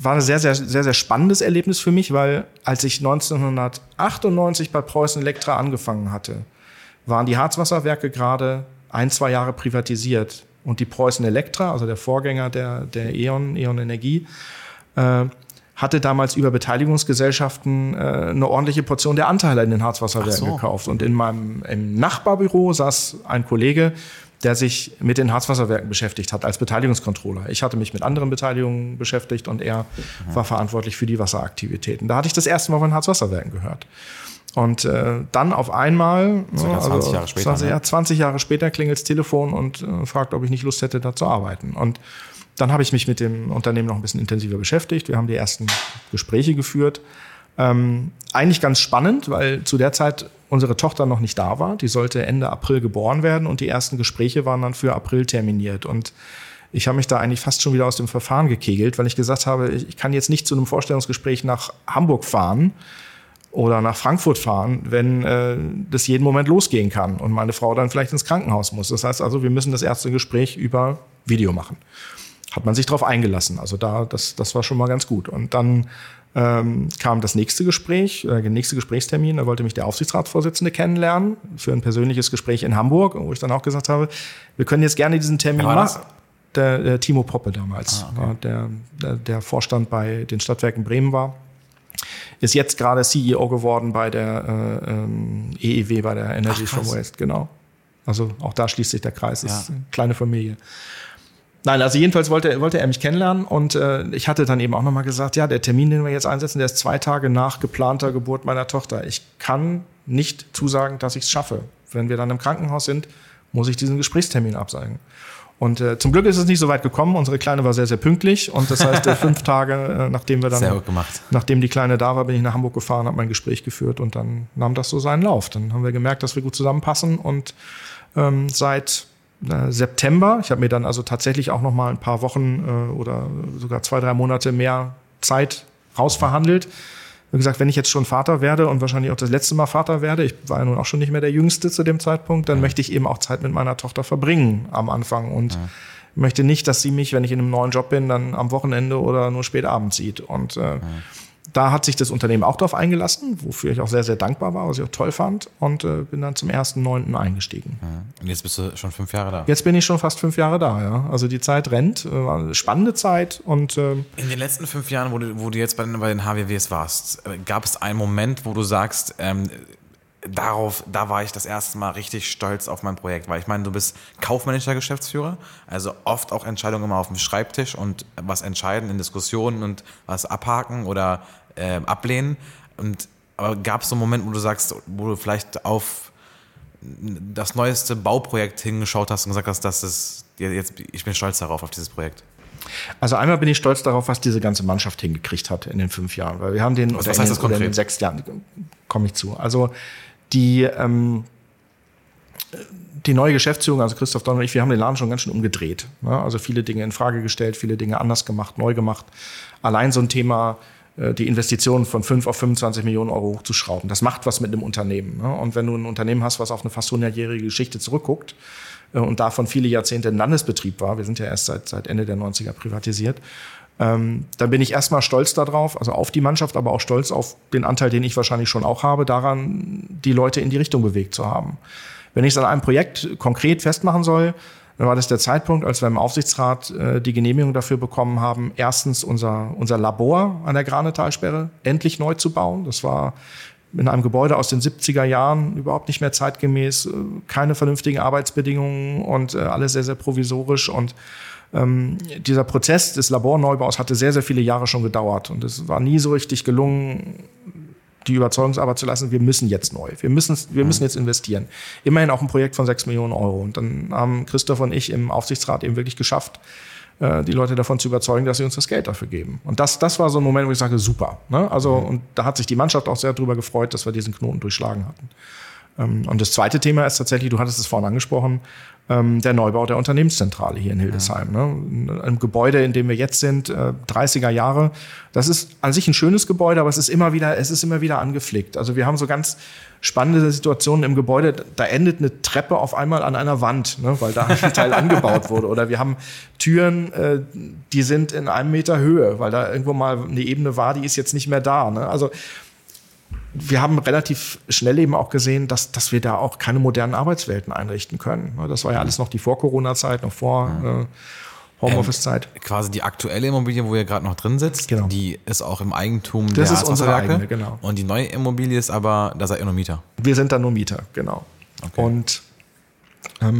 A: war ein sehr, sehr, sehr, sehr spannendes Erlebnis für mich, weil als ich 1998 bei Preußen Elektra angefangen hatte, waren die Harzwasserwerke gerade ein, zwei Jahre privatisiert. Und die Preußen Elektra, also der Vorgänger der, der E.ON, E.ON Energie, äh, hatte damals über Beteiligungsgesellschaften äh, eine ordentliche Portion der Anteile in den Harzwasserwerken so. gekauft. Und in meinem im Nachbarbüro saß ein Kollege, der sich mit den Harzwasserwerken beschäftigt hat als Beteiligungskontroller. Ich hatte mich mit anderen Beteiligungen beschäftigt und er mhm. war verantwortlich für die Wasseraktivitäten. Da hatte ich das erste Mal von Harzwasserwerken gehört. Und äh, dann auf einmal,
B: ja, 20 also Jahre später,
A: 20, ne? ja, 20 Jahre später klingelt das Telefon und äh, fragt, ob ich nicht Lust hätte, da zu arbeiten. Und dann habe ich mich mit dem Unternehmen noch ein bisschen intensiver beschäftigt. Wir haben die ersten Gespräche geführt. Ähm, eigentlich ganz spannend, weil zu der Zeit unsere Tochter noch nicht da war. Die sollte Ende April geboren werden und die ersten Gespräche waren dann für April terminiert. Und ich habe mich da eigentlich fast schon wieder aus dem Verfahren gekegelt, weil ich gesagt habe, ich kann jetzt nicht zu einem Vorstellungsgespräch nach Hamburg fahren oder nach Frankfurt fahren, wenn äh, das jeden Moment losgehen kann und meine Frau dann vielleicht ins Krankenhaus muss. Das heißt also, wir müssen das erste Gespräch über Video machen. Hat man sich darauf eingelassen. Also da, das, das war schon mal ganz gut. Und dann ähm, kam das nächste Gespräch, äh, der nächste Gesprächstermin. Da wollte mich der Aufsichtsratsvorsitzende kennenlernen für ein persönliches Gespräch in Hamburg, wo ich dann auch gesagt habe, wir können jetzt gerne diesen Termin machen. Der, der, Timo Poppe damals, ah, okay. der, der, der Vorstand bei den Stadtwerken Bremen war ist jetzt gerade CEO geworden bei der äh, ähm, EEW, bei der Energy Ach, from Waste, genau. Also auch da schließt sich der Kreis, ja. ist eine kleine Familie. Nein, also jedenfalls wollte, wollte er mich kennenlernen und äh, ich hatte dann eben auch nochmal gesagt, ja, der Termin, den wir jetzt einsetzen, der ist zwei Tage nach geplanter Geburt meiner Tochter. Ich kann nicht zusagen, dass ich es schaffe. Wenn wir dann im Krankenhaus sind, muss ich diesen Gesprächstermin absagen. Und äh, zum Glück ist es nicht so weit gekommen. Unsere Kleine war sehr, sehr pünktlich. Und das heißt, äh, fünf Tage, äh, nachdem wir dann,
B: sehr gut gemacht.
A: nachdem die Kleine da war, bin ich nach Hamburg gefahren, habe mein Gespräch geführt und dann nahm das so seinen Lauf. Dann haben wir gemerkt, dass wir gut zusammenpassen und ähm, seit September, ich habe mir dann also tatsächlich auch noch mal ein paar Wochen äh, oder sogar zwei, drei Monate mehr Zeit rausverhandelt wie gesagt, wenn ich jetzt schon Vater werde und wahrscheinlich auch das letzte Mal Vater werde, ich war ja nun auch schon nicht mehr der Jüngste zu dem Zeitpunkt, dann ja. möchte ich eben auch Zeit mit meiner Tochter verbringen am Anfang und ja. möchte nicht, dass sie mich, wenn ich in einem neuen Job bin, dann am Wochenende oder nur spät abends sieht. Und äh, da hat sich das Unternehmen auch darauf eingelassen, wofür ich auch sehr, sehr dankbar war, was ich auch toll fand und äh, bin dann zum 1.9. eingestiegen.
B: Und jetzt bist du schon fünf Jahre da?
A: Jetzt bin ich schon fast fünf Jahre da, ja. Also die Zeit rennt, äh, war eine spannende Zeit und äh,
B: In den letzten fünf Jahren, wo du, wo du jetzt bei den, bei den HWWs warst, äh, gab es einen Moment, wo du sagst, ähm, darauf, da war ich das erste Mal richtig stolz auf mein Projekt, weil ich meine, du bist kaufmännischer Geschäftsführer, also oft auch Entscheidungen immer auf dem Schreibtisch und was entscheiden in Diskussionen und was abhaken oder äh, ablehnen. Und aber gab es so einen Moment, wo du sagst, wo du vielleicht auf das neueste Bauprojekt hingeschaut hast und gesagt hast, das ist jetzt, ich bin stolz darauf, auf dieses Projekt?
A: Also einmal bin ich stolz darauf, was diese ganze Mannschaft hingekriegt hat in den fünf Jahren, weil wir haben den
B: was, was heißt
A: in,
B: das konkret?
A: in den sechs Jahren komme ich zu. Also die ähm, die neue Geschäftsführung, also Christoph Donner und ich, wir haben den Laden schon ganz schön umgedreht. Ne? Also viele Dinge in Frage gestellt, viele Dinge anders gemacht, neu gemacht. Allein so ein Thema äh, die Investitionen von 5 auf 25 Millionen Euro hochzuschrauben. Das macht was mit einem Unternehmen. Ne? Und wenn du ein Unternehmen hast, was auf eine fast 100-jährige Geschichte zurückguckt äh, und davon viele Jahrzehnte ein Landesbetrieb war, wir sind ja erst seit, seit Ende der 90er privatisiert, ähm, dann bin ich erstmal stolz darauf, also auf die Mannschaft, aber auch stolz auf den Anteil, den ich wahrscheinlich schon auch habe, daran, die Leute in die Richtung bewegt zu haben. Wenn ich es an einem Projekt konkret festmachen soll, dann war das der Zeitpunkt, als wir im Aufsichtsrat äh, die Genehmigung dafür bekommen haben, erstens unser, unser Labor an der Granetalsperre endlich neu zu bauen. Das war in einem Gebäude aus den 70er Jahren überhaupt nicht mehr zeitgemäß, äh, keine vernünftigen Arbeitsbedingungen und äh, alles sehr, sehr provisorisch. Und ähm, dieser Prozess des Laborneubaus hatte sehr, sehr viele Jahre schon gedauert. Und es war nie so richtig gelungen, die Überzeugungsarbeit zu lassen, wir müssen jetzt neu, wir müssen, wir müssen jetzt investieren. Immerhin auch ein Projekt von sechs Millionen Euro. Und dann haben Christoph und ich im Aufsichtsrat eben wirklich geschafft, äh, die Leute davon zu überzeugen, dass sie uns das Geld dafür geben. Und das, das war so ein Moment, wo ich sage, super. Ne? Also, mhm. und da hat sich die Mannschaft auch sehr darüber gefreut, dass wir diesen Knoten durchschlagen hatten. Ähm, und das zweite Thema ist tatsächlich, du hattest es vorhin angesprochen, ähm, der Neubau der Unternehmenszentrale hier in Hildesheim. Ne? Ein Gebäude, in dem wir jetzt sind, äh, 30er Jahre. Das ist an sich ein schönes Gebäude, aber es ist immer wieder, es ist immer wieder angeflickt. Also wir haben so ganz spannende Situationen im Gebäude. Da endet eine Treppe auf einmal an einer Wand, ne? weil da ein Teil angebaut wurde. Oder wir haben Türen, äh, die sind in einem Meter Höhe, weil da irgendwo mal eine Ebene war, die ist jetzt nicht mehr da. Ne? Also wir haben relativ schnell eben auch gesehen, dass, dass wir da auch keine modernen Arbeitswelten einrichten können. Das war ja alles noch die Vor-Corona-Zeit, noch vor äh, Homeoffice-Zeit.
B: Ähm, quasi die aktuelle Immobilie, wo ihr gerade noch drin sitzt, genau. die ist auch im Eigentum
A: das der ist unsere eigene,
B: genau. Und die neue Immobilie ist aber, da seid ihr nur Mieter.
A: Wir sind da nur Mieter, genau. Okay. Und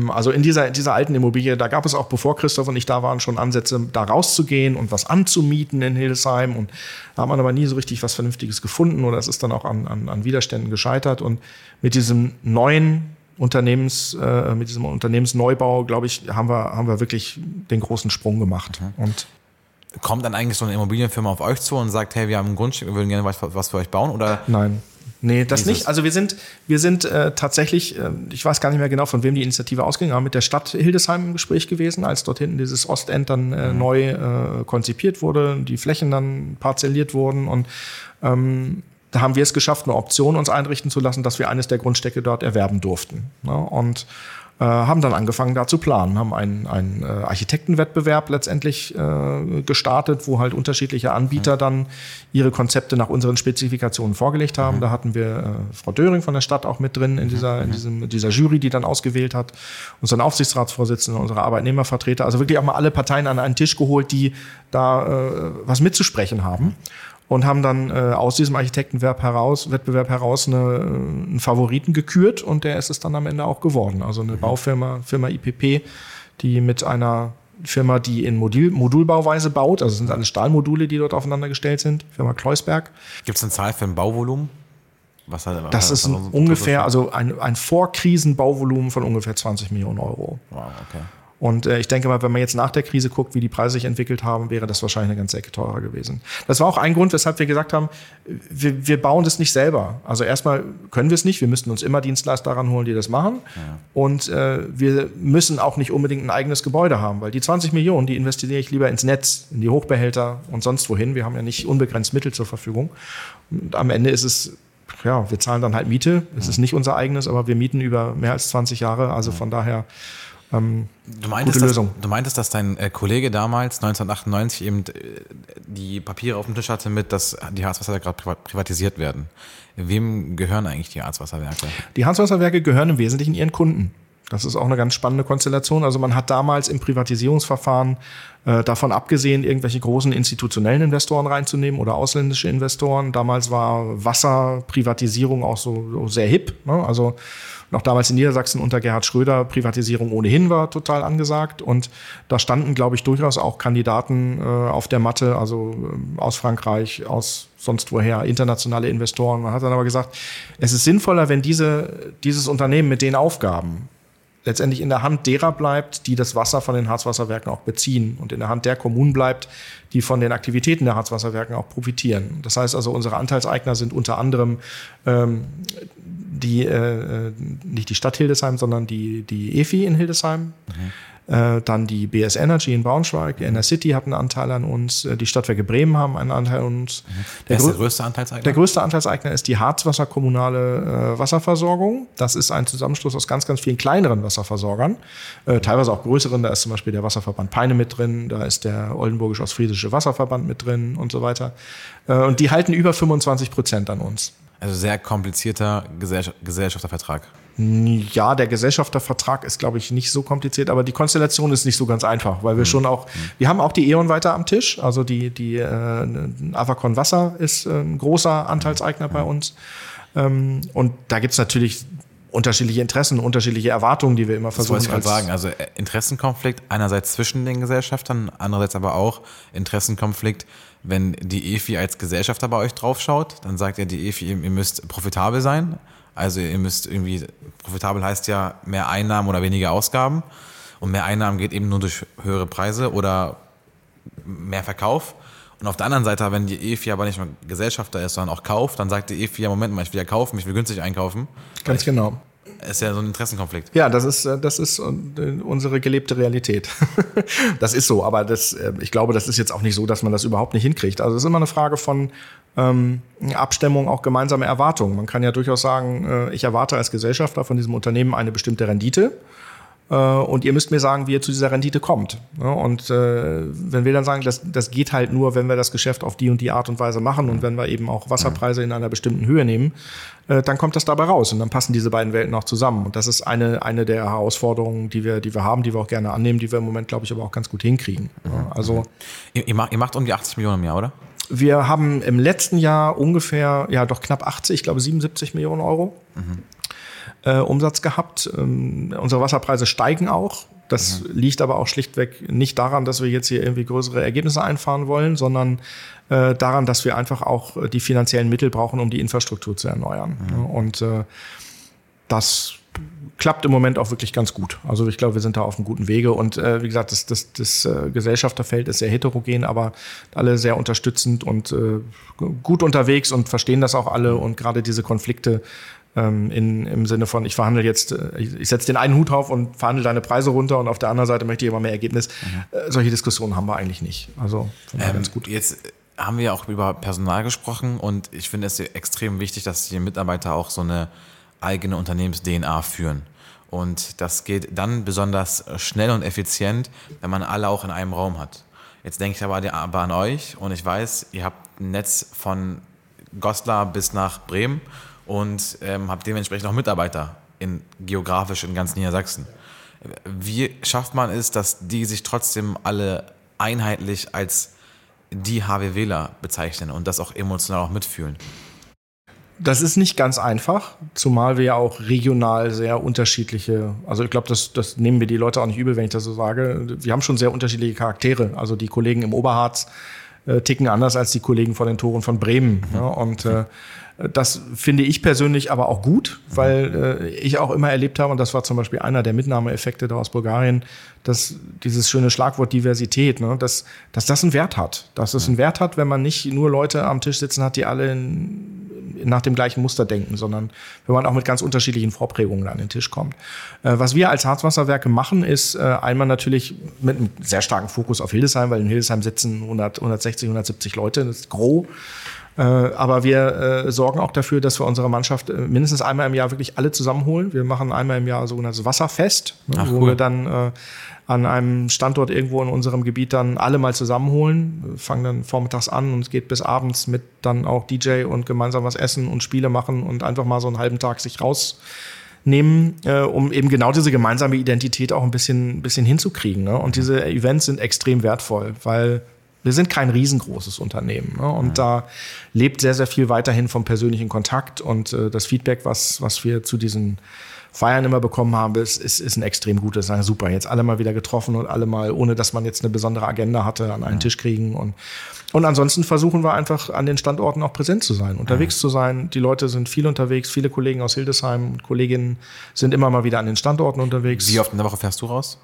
A: also in dieser, in dieser alten Immobilie, da gab es auch, bevor Christoph und ich da waren, schon Ansätze, da rauszugehen und was anzumieten in Hildesheim. Und da hat man aber nie so richtig was Vernünftiges gefunden oder es ist dann auch an, an, an Widerständen gescheitert. Und mit diesem neuen Unternehmens, äh, mit diesem Unternehmensneubau, glaube ich, haben wir, haben wir wirklich den großen Sprung gemacht. Mhm. Und
B: Kommt dann eigentlich so eine Immobilienfirma auf euch zu und sagt, hey, wir haben ein Grundstück, wir würden gerne was, was für euch bauen? Oder?
A: Nein, Nee, das Dieses. nicht. Also wir sind, wir sind äh, tatsächlich, äh, ich weiß gar nicht mehr genau, von wem die Initiative ausging, aber mit der Stadt Hildesheim im Gespräch gewesen, als dort hinten dieses Ostend dann äh, mhm. neu äh, konzipiert wurde, die Flächen dann parzelliert wurden und ähm, da haben wir es geschafft, eine Option uns einrichten zu lassen, dass wir eines der Grundstücke dort erwerben durften. Ne? Und äh, haben dann angefangen da zu planen, haben einen, einen äh, Architektenwettbewerb letztendlich äh, gestartet, wo halt unterschiedliche Anbieter mhm. dann ihre Konzepte nach unseren Spezifikationen vorgelegt haben. Mhm. Da hatten wir äh, Frau Döring von der Stadt auch mit drin in mhm. dieser, in diesem, dieser Jury, die dann ausgewählt hat, unseren Aufsichtsratsvorsitzenden, unsere Arbeitnehmervertreter, also wirklich auch mal alle Parteien an einen Tisch geholt, die da äh, was mitzusprechen haben. Und haben dann äh, aus diesem Architektenwettbewerb heraus, Wettbewerb heraus eine, äh, einen Favoriten gekürt und der ist es dann am Ende auch geworden. Also eine mhm. Baufirma, Firma IPP, die mit einer Firma, die in Modul, Modulbauweise baut, also sind alles Stahlmodule, die dort aufeinander gestellt sind, Firma Kleusberg.
B: Gibt es eine Zahl für ein Bauvolumen?
A: Was hat, was das ist ein ungefähr, also ein, ein Vorkrisenbauvolumen von ungefähr 20 Millionen Euro. Wow, okay. Und äh, ich denke mal, wenn man jetzt nach der Krise guckt, wie die Preise sich entwickelt haben, wäre das wahrscheinlich eine ganze Ecke teurer gewesen. Das war auch ein Grund, weshalb wir gesagt haben, wir, wir bauen das nicht selber. Also erstmal können wir es nicht, wir müssten uns immer Dienstleister ranholen, die das machen. Ja. Und äh, wir müssen auch nicht unbedingt ein eigenes Gebäude haben, weil die 20 Millionen, die investiere ich lieber ins Netz, in die Hochbehälter und sonst wohin. Wir haben ja nicht unbegrenzt Mittel zur Verfügung. Und am Ende ist es ja, wir zahlen dann halt Miete. Es ist nicht unser eigenes, aber wir mieten über mehr als 20 Jahre. Also von daher
B: ähm, du, meintest, dass, du meintest, dass dein äh, Kollege damals, 1998, eben äh, die Papiere auf dem Tisch hatte mit, dass die Harzwasserwerke gerade privatisiert werden. Wem gehören eigentlich die Harzwasserwerke?
A: Die Harzwasserwerke gehören im Wesentlichen ihren Kunden. Das ist auch eine ganz spannende Konstellation. Also man hat damals im Privatisierungsverfahren äh, davon abgesehen, irgendwelche großen institutionellen Investoren reinzunehmen oder ausländische Investoren. Damals war Wasserprivatisierung auch so, so sehr hip. Ne? Also noch damals in Niedersachsen unter Gerhard Schröder Privatisierung ohnehin war total angesagt. Und da standen, glaube ich, durchaus auch Kandidaten äh, auf der Matte, also äh, aus Frankreich, aus sonst woher, internationale Investoren. Man hat dann aber gesagt, es ist sinnvoller, wenn diese, dieses Unternehmen mit den Aufgaben letztendlich in der Hand derer bleibt, die das Wasser von den Harzwasserwerken auch beziehen und in der Hand der Kommunen bleibt, die von den Aktivitäten der Harzwasserwerken auch profitieren. Das heißt also, unsere Anteilseigner sind unter anderem ähm, die, äh, nicht die Stadt Hildesheim, sondern die, die EFI in Hildesheim. Mhm. Äh, dann die BS Energy in Braunschweig, mhm. City hat einen Anteil an uns, äh, die Stadtwerke Bremen haben einen Anteil an uns. Mhm.
B: Der, ist der größte Anteilseigner?
A: Der größte Anteilseigner ist die Harzwasser kommunale äh, Wasserversorgung. Das ist ein Zusammenschluss aus ganz, ganz vielen kleineren Wasserversorgern, äh, teilweise auch größeren. Da ist zum Beispiel der Wasserverband Peine mit drin, da ist der Oldenburgisch-Ostfriesische Wasserverband mit drin und so weiter. Äh, und die halten über 25 Prozent an uns.
B: Also sehr komplizierter Gesellschaftervertrag.
A: Ja, der Gesellschaftervertrag ist, glaube ich, nicht so kompliziert, aber die Konstellation ist nicht so ganz einfach, weil wir mhm. schon auch, wir haben auch die E.ON weiter am Tisch, also die, die äh, Avacon Wasser ist ein großer Anteilseigner mhm. bei uns. Ähm, und da gibt's natürlich unterschiedliche Interessen, unterschiedliche Erwartungen, die wir immer versuchen. Das
B: wollte ich gerade sagen. Also äh, Interessenkonflikt einerseits zwischen den Gesellschaftern, andererseits aber auch Interessenkonflikt wenn die EFI als Gesellschafter bei euch draufschaut, dann sagt ja die EFI, ihr müsst profitabel sein. Also ihr müsst irgendwie, profitabel heißt ja mehr Einnahmen oder weniger Ausgaben. Und mehr Einnahmen geht eben nur durch höhere Preise oder mehr Verkauf. Und auf der anderen Seite, wenn die EFI aber nicht mehr Gesellschafter ist, sondern auch kauft, dann sagt die EFI, ja Moment mal, ich will ja kaufen, ich will günstig einkaufen.
A: Ganz genau
B: ist ja so ein Interessenkonflikt.
A: Ja, das ist, äh, das ist äh, unsere gelebte Realität. das ist so, aber das, äh, ich glaube, das ist jetzt auch nicht so, dass man das überhaupt nicht hinkriegt. Also es ist immer eine Frage von ähm, Abstimmung, auch gemeinsame Erwartungen. Man kann ja durchaus sagen, ich erwarte als Gesellschafter von diesem Unternehmen eine bestimmte Rendite. Äh, und ihr müsst mir sagen, wie ihr zu dieser Rendite kommt. Und äh, wenn wir dann sagen, das, das geht halt nur, wenn wir das Geschäft auf die und die Art und Weise machen und wenn wir eben auch Wasserpreise in einer bestimmten Höhe nehmen, äh, dann kommt das dabei raus und dann passen diese beiden Welten auch zusammen. Und das ist eine, eine der Herausforderungen, die wir, die wir haben, die wir auch gerne annehmen, die wir im Moment, glaube ich, aber auch ganz gut hinkriegen. Also
B: ihr, macht, ihr macht um die 80 Millionen im Jahr, oder?
A: Wir haben im letzten Jahr ungefähr, ja doch knapp 80, ich glaube 77 Millionen Euro. Mhm äh, Umsatz gehabt. Ähm, unsere Wasserpreise steigen auch. Das mhm. liegt aber auch schlichtweg nicht daran, dass wir jetzt hier irgendwie größere Ergebnisse einfahren wollen, sondern äh, daran, dass wir einfach auch die finanziellen Mittel brauchen, um die Infrastruktur zu erneuern. Mhm. Und äh, das klappt im Moment auch wirklich ganz gut. Also ich glaube, wir sind da auf einem guten Wege. Und äh, wie gesagt, das, das, das äh, Gesellschafterfeld ist sehr heterogen, aber alle sehr unterstützend und äh, gut unterwegs und verstehen das auch alle. Und gerade diese Konflikte ähm, in, im Sinne von, ich verhandle jetzt, äh, ich, ich setze den einen Hut auf und verhandle deine Preise runter und auf der anderen Seite möchte ich immer mehr Ergebnis. Mhm. Äh, solche Diskussionen haben wir eigentlich nicht. Also
B: von ähm, ganz gut. Jetzt haben wir auch über Personal gesprochen und ich finde es extrem wichtig, dass die Mitarbeiter auch so eine eigene Unternehmens-DNA führen. Und das geht dann besonders schnell und effizient, wenn man alle auch in einem Raum hat. Jetzt denke ich aber, aber an euch und ich weiß, ihr habt ein Netz von Goslar bis nach Bremen und ähm, habt dementsprechend auch Mitarbeiter in, geografisch in ganz Niedersachsen. Wie schafft man es, dass die sich trotzdem alle einheitlich als die HWWler bezeichnen und das auch emotional auch mitfühlen?
A: Das ist nicht ganz einfach, zumal wir ja auch regional sehr unterschiedliche, also ich glaube, das, das nehmen wir die Leute auch nicht übel, wenn ich das so sage. Wir haben schon sehr unterschiedliche Charaktere. Also die Kollegen im Oberharz äh, ticken anders als die Kollegen vor den Toren von Bremen. Mhm. Ja, und äh, das finde ich persönlich aber auch gut, weil äh, ich auch immer erlebt habe, und das war zum Beispiel einer der Mitnahmeeffekte da aus Bulgarien, dass dieses schöne Schlagwort Diversität, ne, dass, dass das einen Wert hat. Dass es einen Wert hat, wenn man nicht nur Leute am Tisch sitzen hat, die alle in, nach dem gleichen Muster denken, sondern wenn man auch mit ganz unterschiedlichen Vorprägungen an den Tisch kommt. Äh, was wir als Harzwasserwerke machen, ist äh, einmal natürlich mit einem sehr starken Fokus auf Hildesheim, weil in Hildesheim sitzen 100, 160, 170 Leute, das ist groß. Äh, aber wir äh, sorgen auch dafür, dass wir unsere Mannschaft äh, mindestens einmal im Jahr wirklich alle zusammenholen. Wir machen einmal im Jahr sogenanntes Wasserfest, ne, Ach, wo cool. wir dann an einem Standort irgendwo in unserem Gebiet dann alle mal zusammenholen. Wir fangen dann vormittags an und es geht bis abends mit dann auch DJ und gemeinsam was essen und Spiele machen und einfach mal so einen halben Tag sich rausnehmen, äh, um eben genau diese gemeinsame Identität auch ein bisschen, bisschen hinzukriegen. Ne? Und diese Events sind extrem wertvoll, weil wir sind kein riesengroßes Unternehmen. Ne? Und mhm. da lebt sehr, sehr viel weiterhin vom persönlichen Kontakt und äh, das Feedback, was, was wir zu diesen Feiern immer bekommen haben, ist, ist, ist ein extrem gutes. Sagen, super, jetzt alle mal wieder getroffen und alle mal, ohne dass man jetzt eine besondere Agenda hatte, an einen ja. Tisch kriegen. Und, und ansonsten versuchen wir einfach an den Standorten auch präsent zu sein, unterwegs ja. zu sein. Die Leute sind viel unterwegs, viele Kollegen aus Hildesheim und Kolleginnen sind immer mal wieder an den Standorten unterwegs.
B: Wie oft in der Woche fährst du raus?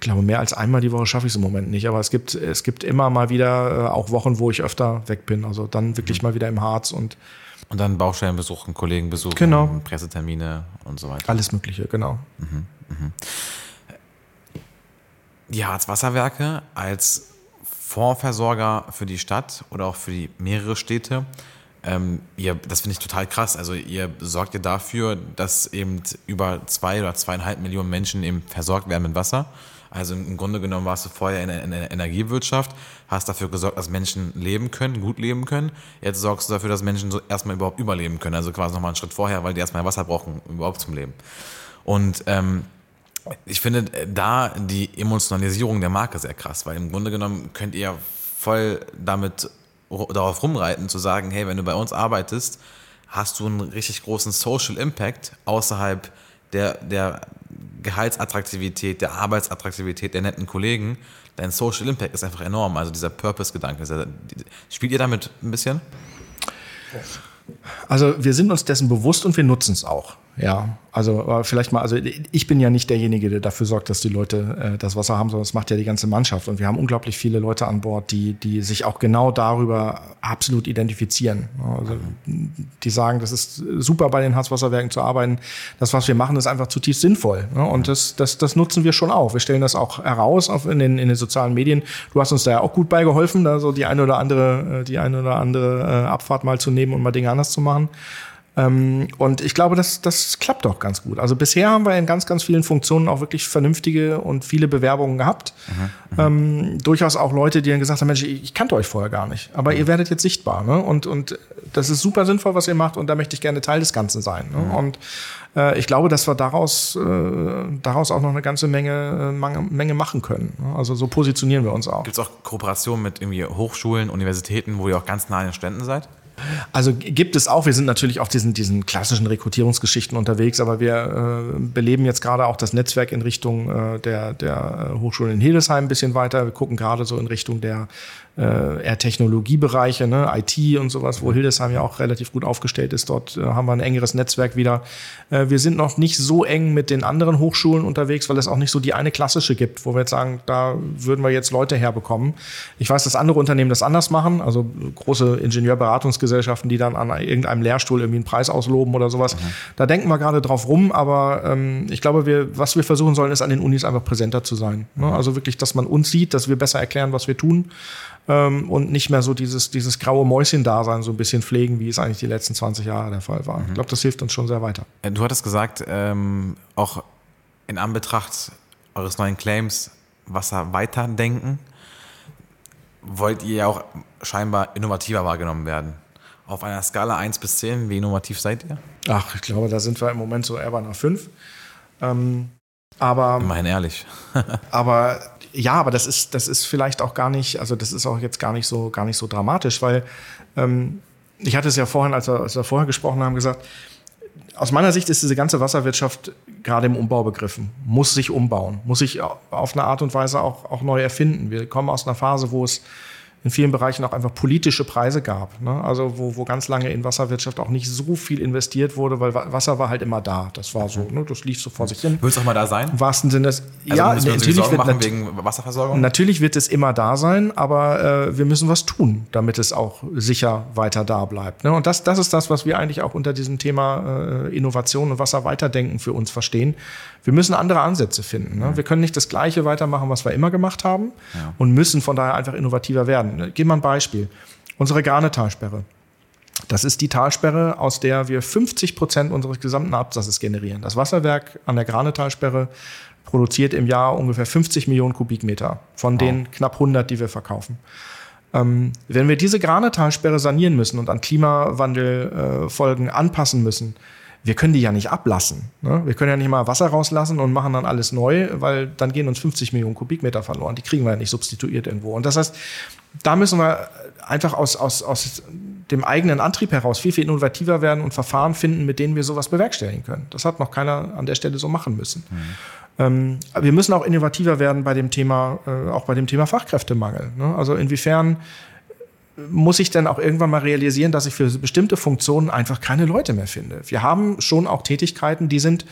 A: Ich glaube, mehr als einmal die Woche schaffe ich es im Moment nicht. Aber es gibt, es gibt immer mal wieder äh, auch Wochen, wo ich öfter weg bin. Also dann wirklich mhm. mal wieder im Harz und
B: und dann Baustellenbesuch, einen Kollegen besuchen,
A: genau.
B: Pressetermine und so weiter.
A: Alles Mögliche, genau. Mhm,
B: mhm. Die Harzwasserwerke als Fondsversorger für die Stadt oder auch für die mehrere Städte, ähm, ihr, das finde ich total krass. Also ihr sorgt ja dafür, dass eben über zwei oder zweieinhalb Millionen Menschen eben versorgt werden mit Wasser. Also im Grunde genommen warst du vorher in der Energiewirtschaft, hast dafür gesorgt, dass Menschen leben können, gut leben können. Jetzt sorgst du dafür, dass Menschen so erstmal überhaupt überleben können. Also quasi nochmal einen Schritt vorher, weil die erstmal Wasser brauchen, überhaupt zum Leben. Und ähm, ich finde da die Emotionalisierung der Marke sehr krass, weil im Grunde genommen könnt ihr voll damit darauf rumreiten, zu sagen, hey, wenn du bei uns arbeitest, hast du einen richtig großen Social Impact außerhalb der, der Gehaltsattraktivität, der Arbeitsattraktivität der netten Kollegen, dein Social Impact ist einfach enorm. Also dieser Purpose-Gedanke. Spielt ihr damit ein bisschen?
A: Also wir sind uns dessen bewusst und wir nutzen es auch. Ja, also vielleicht mal, also ich bin ja nicht derjenige, der dafür sorgt, dass die Leute äh, das Wasser haben, sondern das macht ja die ganze Mannschaft. Und wir haben unglaublich viele Leute an Bord, die, die sich auch genau darüber absolut identifizieren. Also die sagen, das ist super bei den Harzwasserwerken zu arbeiten. Das, was wir machen, ist einfach zutiefst sinnvoll. Ne? Und das, das, das nutzen wir schon auch. Wir stellen das auch heraus auf in, den, in den sozialen Medien. Du hast uns da ja auch gut beigeholfen, da so die eine oder andere, äh, die eine oder andere äh, Abfahrt mal zu nehmen und mal Dinge anders zu machen. Ähm, und ich glaube, das, das klappt doch ganz gut. Also bisher haben wir in ganz, ganz vielen Funktionen auch wirklich vernünftige und viele Bewerbungen gehabt. Mhm, mhm. ähm, durchaus auch Leute, die dann gesagt haben, Mensch, ich, kannte euch vorher gar nicht, aber mhm. ihr werdet jetzt sichtbar. Ne? Und, und das ist super sinnvoll, was ihr macht und da möchte ich gerne Teil des Ganzen sein. Ne? Mhm. Und äh, ich glaube, dass wir daraus, äh, daraus auch noch eine ganze Menge, Menge, Menge machen können. Ne? Also so positionieren wir uns auch.
B: Gibt es auch Kooperationen mit irgendwie Hochschulen, Universitäten, wo ihr auch ganz nah an den Ständen seid?
A: Also gibt es auch. Wir sind natürlich auf diesen, diesen klassischen Rekrutierungsgeschichten unterwegs, aber wir äh, beleben jetzt gerade auch das Netzwerk in Richtung äh, der, der Hochschule in Hildesheim ein bisschen weiter. Wir gucken gerade so in Richtung der äh, eher Technologiebereiche, ne, IT und sowas, wo Hildesheim ja auch relativ gut aufgestellt ist. Dort äh, haben wir ein engeres Netzwerk wieder. Äh, wir sind noch nicht so eng mit den anderen Hochschulen unterwegs, weil es auch nicht so die eine klassische gibt, wo wir jetzt sagen, da würden wir jetzt Leute herbekommen. Ich weiß, dass andere Unternehmen das anders machen, also große Ingenieurberatungsgesellschaften, die dann an irgendeinem Lehrstuhl irgendwie einen Preis ausloben oder sowas. Mhm. Da denken wir gerade drauf rum, aber ähm, ich glaube, wir, was wir versuchen sollen, ist an den Unis einfach präsenter zu sein. Ne? Also wirklich, dass man uns sieht, dass wir besser erklären, was wir tun ähm, und nicht mehr so dieses, dieses graue Mäuschen-Dasein so ein bisschen pflegen, wie es eigentlich die letzten 20 Jahre der Fall war. Mhm. Ich glaube, das hilft uns schon sehr weiter.
B: Äh, du hattest gesagt, ähm, auch in Anbetracht eures neuen Claims Wasser weiterdenken, wollt ihr ja auch scheinbar innovativer wahrgenommen werden. Auf einer Skala 1 bis 10, wie innovativ seid ihr?
A: Ach, ich glaube, da sind wir im Moment so eher bei einer 5. Ähm, aber.
B: Immerhin ehrlich.
A: aber ja, aber das ist, das ist vielleicht auch gar nicht, also das ist auch jetzt gar nicht so, gar nicht so dramatisch, weil ähm, ich hatte es ja vorhin, als wir, als wir vorher gesprochen haben, gesagt, aus meiner Sicht ist diese ganze Wasserwirtschaft gerade im Umbau begriffen, muss sich umbauen, muss sich auf eine Art und Weise auch, auch neu erfinden. Wir kommen aus einer Phase, wo es in vielen Bereichen auch einfach politische Preise gab. Ne? Also wo, wo ganz lange in Wasserwirtschaft auch nicht so viel investiert wurde, weil Wasser war halt immer da. Das war so, ne? das lief so vor sich hin.
B: Wird es auch mal da sein?
A: Im wahrsten Sinne des,
B: also
A: ja,
B: natürlich wird machen wegen Wasserversorgung.
A: Natürlich wird es immer da sein, aber äh, wir müssen was tun, damit es auch sicher weiter da bleibt. Ne? Und das, das ist das, was wir eigentlich auch unter diesem Thema äh, Innovation und Wasser weiterdenken für uns verstehen. Wir müssen andere Ansätze finden. Ne? Wir können nicht das Gleiche weitermachen, was wir immer gemacht haben ja. und müssen von daher einfach innovativer werden. Gib mal ein Beispiel. Unsere Garne-Talsperre. Das ist die Talsperre, aus der wir 50 Prozent unseres gesamten Absatzes generieren. Das Wasserwerk an der Granetalsperre produziert im Jahr ungefähr 50 Millionen Kubikmeter von den wow. knapp 100, die wir verkaufen. Ähm, wenn wir diese Granetalsperre sanieren müssen und an Klimawandelfolgen äh, anpassen müssen, wir können die ja nicht ablassen. Ne? Wir können ja nicht mal Wasser rauslassen und machen dann alles neu, weil dann gehen uns 50 Millionen Kubikmeter verloren. Die kriegen wir ja nicht substituiert irgendwo. Und das heißt, da müssen wir einfach aus, aus, aus dem eigenen Antrieb heraus viel, viel innovativer werden und Verfahren finden, mit denen wir sowas bewerkstelligen können. Das hat noch keiner an der Stelle so machen müssen. Mhm. Ähm, wir müssen auch innovativer werden bei dem Thema, äh, auch bei dem Thema Fachkräftemangel. Ne? Also inwiefern muss ich dann auch irgendwann mal realisieren, dass ich für bestimmte Funktionen einfach keine Leute mehr finde. Wir haben schon auch Tätigkeiten, die sind,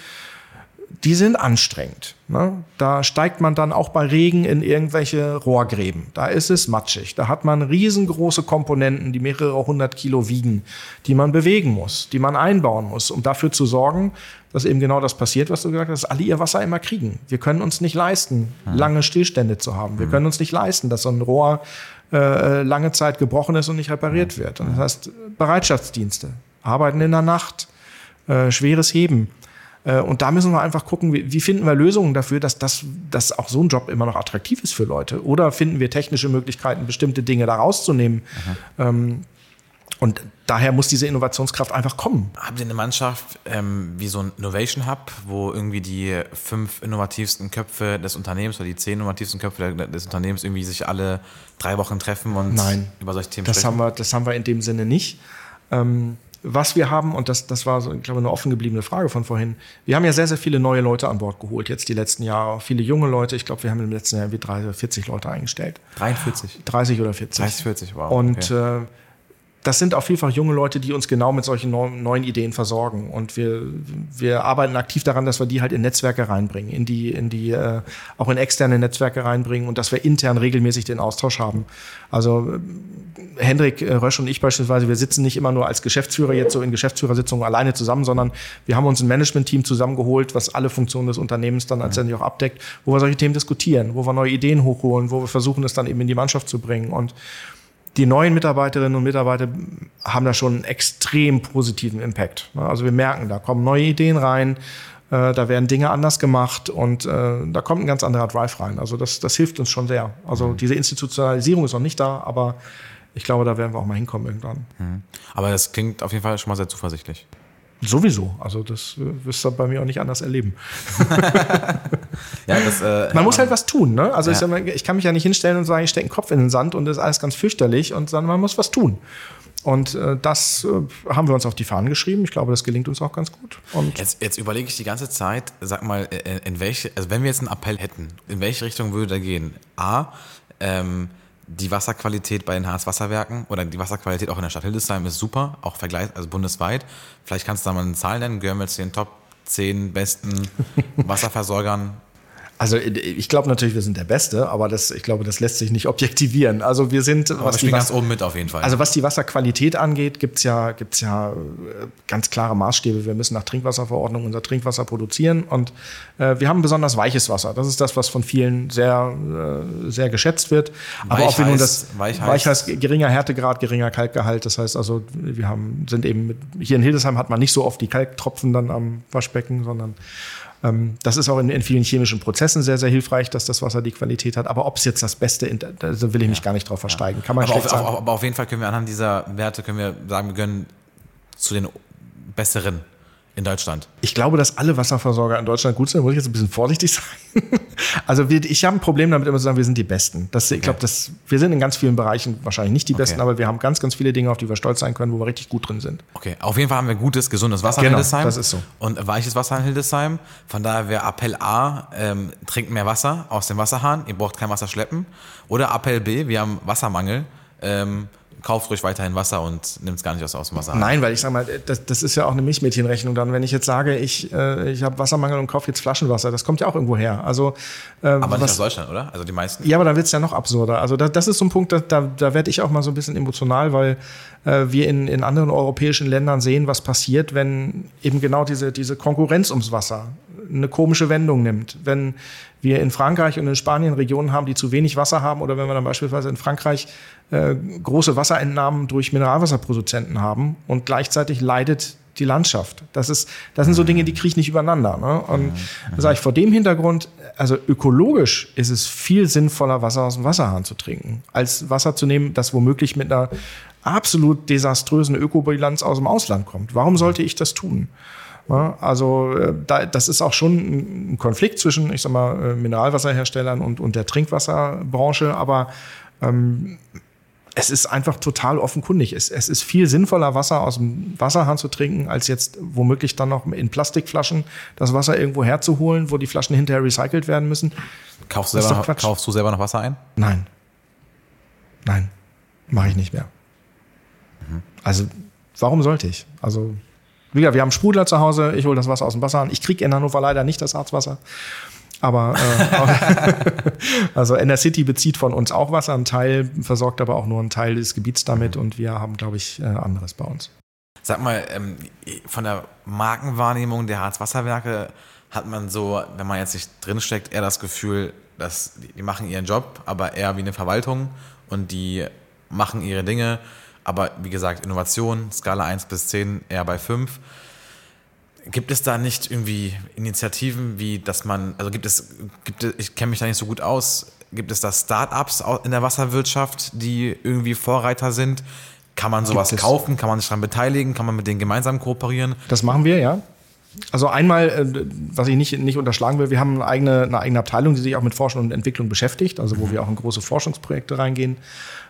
A: die sind anstrengend. Ne? Da steigt man dann auch bei Regen in irgendwelche Rohrgräben. Da ist es matschig. Da hat man riesengroße Komponenten, die mehrere hundert Kilo wiegen, die man bewegen muss, die man einbauen muss, um dafür zu sorgen, dass eben genau das passiert, was du gesagt hast, dass alle ihr Wasser immer kriegen. Wir können uns nicht leisten, hm. lange Stillstände zu haben. Wir hm. können uns nicht leisten, dass so ein Rohr äh, lange Zeit gebrochen ist und nicht repariert wird. das heißt, Bereitschaftsdienste, Arbeiten in der Nacht, äh, schweres Heben. Äh, und da müssen wir einfach gucken, wie, wie, finden wir Lösungen dafür, dass, das, dass auch so ein Job immer noch attraktiv ist für Leute. Oder finden wir technische Möglichkeiten, bestimmte Dinge da rauszunehmen. Ähm, und daher muss diese Innovationskraft einfach kommen.
B: Haben Sie eine Mannschaft ähm, wie so ein Innovation Hub, wo irgendwie die fünf innovativsten Köpfe des Unternehmens oder die zehn innovativsten Köpfe des Unternehmens irgendwie sich alle drei Wochen treffen und
A: Nein,
B: über solche Themen
A: das
B: sprechen?
A: Haben wir, das haben wir in dem Sinne nicht. Ähm, was wir haben, und das, das war so, ich glaube, eine offen gebliebene Frage von vorhin, wir haben ja sehr, sehr viele neue Leute an Bord geholt, jetzt die letzten Jahre. Viele junge Leute, ich glaube, wir haben im letzten Jahr wie 30, 40 Leute eingestellt.
B: 43?
A: 30 oder 40.
B: 30, 40, wow.
A: Und okay. äh, das sind auch vielfach junge Leute, die uns genau mit solchen neuen Ideen versorgen. Und wir, wir arbeiten aktiv daran, dass wir die halt in Netzwerke reinbringen, in die, in die, äh, auch in externe Netzwerke reinbringen und dass wir intern regelmäßig den Austausch haben. Also äh, Hendrik äh, Rösch und ich beispielsweise, wir sitzen nicht immer nur als Geschäftsführer jetzt so in Geschäftsführersitzungen alleine zusammen, sondern wir haben uns ein Management-Team zusammengeholt, was alle Funktionen des Unternehmens dann letztendlich auch abdeckt, wo wir solche Themen diskutieren, wo wir neue Ideen hochholen, wo wir versuchen, es dann eben in die Mannschaft zu bringen. Und die neuen Mitarbeiterinnen und Mitarbeiter haben da schon einen extrem positiven Impact. Also wir merken, da kommen neue Ideen rein, äh, da werden Dinge anders gemacht und äh, da kommt ein ganz anderer Drive rein. Also das, das hilft uns schon sehr. Also mhm. diese Institutionalisierung ist noch nicht da, aber ich glaube, da werden wir auch mal hinkommen irgendwann.
B: Mhm. Aber das klingt auf jeden Fall schon mal sehr zuversichtlich.
A: Sowieso. Also das äh, wirst du bei mir auch nicht anders erleben.
B: ja, das, äh,
A: man muss halt was tun. Ne? Also ja. ich, ich, kann mich ja nicht hinstellen und sagen, ich stecke den Kopf in den Sand und das ist alles ganz fürchterlich, und sondern man muss was tun. Und äh, das äh, haben wir uns auf die Fahnen geschrieben. Ich glaube, das gelingt uns auch ganz gut. Und
B: jetzt, jetzt überlege ich die ganze Zeit, sag mal, äh, in welche, also wenn wir jetzt einen Appell hätten, in welche Richtung würde der gehen? A, ähm, die Wasserqualität bei den Harz-Wasserwerken oder die Wasserqualität auch in der Stadt Hildesheim ist super, auch vergleich, also bundesweit. Vielleicht kannst du da mal eine Zahl nennen, gehören wir zu den Top 10 besten Wasserversorgern
A: Also ich glaube natürlich, wir sind der Beste, aber das, ich glaube, das lässt sich nicht objektivieren. Also wir sind,
B: aber was die ganz oben mit auf jeden Fall.
A: Also was die Wasserqualität angeht, gibt's ja, gibt's ja äh, ganz klare Maßstäbe. Wir müssen nach Trinkwasserverordnung unser Trinkwasser produzieren und äh, wir haben besonders weiches Wasser. Das ist das, was von vielen sehr, äh, sehr geschätzt wird. Aber
B: Weich
A: auch wenn nun das
B: weich heißt-
A: geringer Härtegrad, geringer Kalkgehalt. Das heißt also, wir haben, sind eben mit, hier in Hildesheim hat man nicht so oft die Kalktropfen dann am Waschbecken, sondern das ist auch in, in vielen chemischen Prozessen sehr, sehr hilfreich, dass das Wasser die Qualität hat. Aber ob es jetzt das Beste, da will ich mich gar nicht drauf versteigen. Kann man
B: aber, auf,
A: sagen.
B: auf, aber auf jeden Fall können wir anhand dieser Werte können wir sagen, wir gehören zu den besseren in Deutschland.
A: Ich glaube, dass alle Wasserversorger in Deutschland gut sind. Da muss ich jetzt ein bisschen vorsichtig sein. Also wir, ich habe ein Problem damit, immer zu sagen, wir sind die Besten. Das, Ich glaube, dass wir sind in ganz vielen Bereichen wahrscheinlich nicht die Besten, aber wir haben ganz, ganz viele Dinge, auf die wir stolz sein können, wo wir richtig gut drin sind.
B: Okay, auf jeden Fall haben wir gutes, gesundes Wasser in
A: Genau,
B: Hildesheim.
A: das ist so.
B: Und weiches Wasser in Hildesheim. Von daher wäre Appell A, ähm, trinkt mehr Wasser aus dem Wasserhahn. Ihr braucht kein Wasser schleppen. Oder Appell B, wir haben Wassermangel. Ähm, kauft ruhig weiterhin Wasser und nimmt es gar nicht aus, aus dem Wasserhahn.
A: Nein, weil ich sage mal, das, das ist ja auch eine Milchmädchenrechnung dann. Wenn ich jetzt sage, ich, äh, ich habe Wassermangel und kaufe jetzt Flaschenwasser, das kommt ja auch irgendwo her. Also, äh,
B: Aber nicht
A: was-
B: aus Deutschland, oder? Also die meisten.
A: Ja, aber dann wird's ja noch absurder. Also das, das ist so ein Punkt, da, da, da werde ich auch mal so ein bisschen emotional, weil äh, wir in, in anderen europäischen Ländern sehen, was passiert, wenn eben genau diese, diese Konkurrenz ums Wasser eine komische Wendung nimmt. Wenn wir in Frankreich und in Spanien Regionen haben, die zu wenig Wasser haben, oder wenn wir dann beispielsweise in Frankreich äh, große Wasserentnahmen durch Mineralwasserproduzenten haben und gleichzeitig leidet die Landschaft. Das, ist, das sind so Dinge, die kriege ich nicht übereinander. Ne? Und da sage ich vor dem Hintergrund, also ökologisch ist es viel sinnvoller, Wasser aus dem Wasserhahn zu trinken, als Wasser zu nehmen, das womöglich mit einer absolut desaströsen Ökobilanz aus dem Ausland kommt. Warum sollte ich das tun? Also äh, da, das ist auch schon ein Konflikt zwischen, ich sag mal, äh, Mineralwasserherstellern und, und der Trinkwasserbranche, aber ähm, es ist einfach total offenkundig. Es, es ist viel sinnvoller, Wasser aus dem Wasserhahn zu trinken, als jetzt womöglich dann noch in Plastikflaschen das Wasser irgendwo herzuholen, wo die Flaschen hinterher recycelt werden müssen.
B: Kaufst, du selber kaufst du selber noch Wasser ein?
A: Nein. Nein, mache ich nicht mehr. Also, warum sollte ich? Also, wie gesagt, wir haben Sprudler zu Hause, ich hole das Wasser aus dem Wasserhahn. Ich kriege in Hannover leider nicht das Harzwasser. Aber äh, also der City bezieht von uns auch Wasser, ein Teil versorgt aber auch nur einen Teil des Gebiets damit und wir haben, glaube ich, äh, anderes bei uns.
B: Sag mal, ähm, von der Markenwahrnehmung der Harzwasserwerke hat man so, wenn man jetzt nicht drinsteckt, eher das Gefühl, dass die machen ihren Job, aber eher wie eine Verwaltung und die machen ihre Dinge. Aber wie gesagt, Innovation, Skala 1 bis 10, eher bei 5. Gibt es da nicht irgendwie Initiativen, wie dass man, also gibt es, gibt es ich kenne mich da nicht so gut aus, gibt es da Startups in der Wasserwirtschaft, die irgendwie Vorreiter sind? Kann man sowas kaufen? Kann man sich daran beteiligen? Kann man mit denen gemeinsam kooperieren?
A: Das machen wir, ja. Also einmal, äh, was ich nicht, nicht unterschlagen will, wir haben eine eigene, eine eigene Abteilung, die sich auch mit Forschung und Entwicklung beschäftigt, also wo wir auch in große Forschungsprojekte reingehen.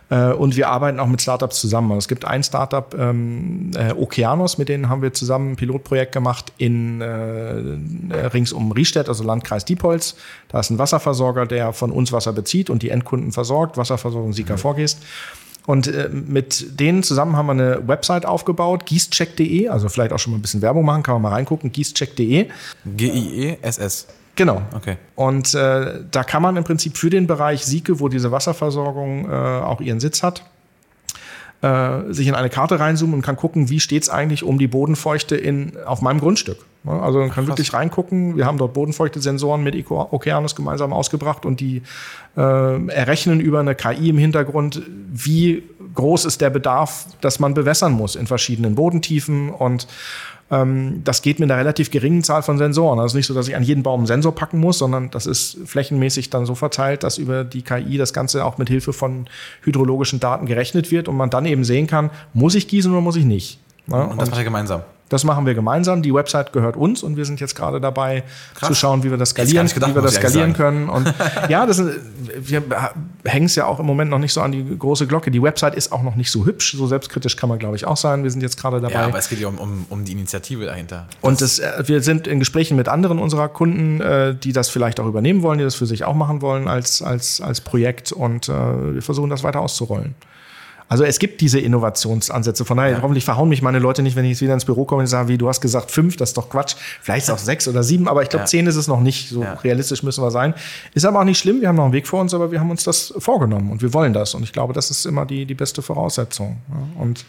A: Äh, Und wir arbeiten auch mit Startups zusammen. Also es gibt ein Startup, ähm, äh, Okeanos, mit denen haben wir zusammen ein Pilotprojekt gemacht in äh, rings um Riestedt, also Landkreis Diepholz. Da ist ein Wasserversorger, der von uns Wasser bezieht und die Endkunden versorgt, Wasserversorgung Sika vorgehst. Und äh, mit denen zusammen haben wir eine Website aufgebaut, gießcheck.de, also vielleicht auch schon mal ein bisschen Werbung machen, kann man mal reingucken, gießcheck.de.
B: G-I-E-S-S.
A: Genau.
B: Okay.
A: Und äh, da kann man im Prinzip für den Bereich Sieke, wo diese Wasserversorgung äh, auch ihren Sitz hat, äh, sich in eine Karte reinzoomen und kann gucken, wie steht's eigentlich um die Bodenfeuchte in, auf meinem Grundstück. Ja, Also man kann wirklich reingucken. Wir haben dort Bodenfeuchte-Sensoren mit Eco- Okeanos gemeinsam ausgebracht und die äh, errechnen über eine KI im Hintergrund, wie groß ist der Bedarf, dass man bewässern muss in verschiedenen Bodentiefen und ähm, das geht mit einer relativ geringen Zahl von Sensoren. Also nicht so, dass ich an jeden Baum einen Sensor packen muss, sondern das ist flächenmäßig dann so verteilt, dass über die KI das Ganze auch mit Hilfe von hydrologischen Daten gerechnet wird und man dann eben sehen kann, muss ich gießen oder muss ich nicht. Ja,
B: Und das macht ihr gemeinsam.
A: Das machen wir gemeinsam. Die Website gehört uns und wir sind jetzt gerade dabei zu schauen, wie wir das skalieren,
B: gedacht,
A: wie wir das skalieren können. Und ja, das sind, wir hängen es ja auch im Moment noch nicht so an die große Glocke. Die Website ist auch noch nicht so hübsch. So selbstkritisch kann man, glaube ich, auch sein. Wir sind jetzt gerade dabei.
B: Ja, aber es geht ja um, um, um die Initiative dahinter.
A: Und das, äh, wir sind in Gesprächen mit anderen unserer Kunden, äh, die das vielleicht auch übernehmen wollen, die das für sich auch machen wollen als, als, als Projekt. Und äh, wir versuchen das weiter auszurollen. Also es gibt diese Innovationsansätze. Von daher, ja. hoffentlich verhauen mich meine Leute nicht, wenn ich jetzt wieder ins Büro komme und sage, wie du hast gesagt, fünf, das ist doch Quatsch. Vielleicht ist es auch sechs oder sieben, aber ich glaube, ja. zehn ist es noch nicht. So ja. realistisch müssen wir sein. Ist aber auch nicht schlimm. Wir haben noch einen Weg vor uns, aber wir haben uns das vorgenommen und wir wollen das. Und ich glaube, das ist immer die, die beste Voraussetzung. Und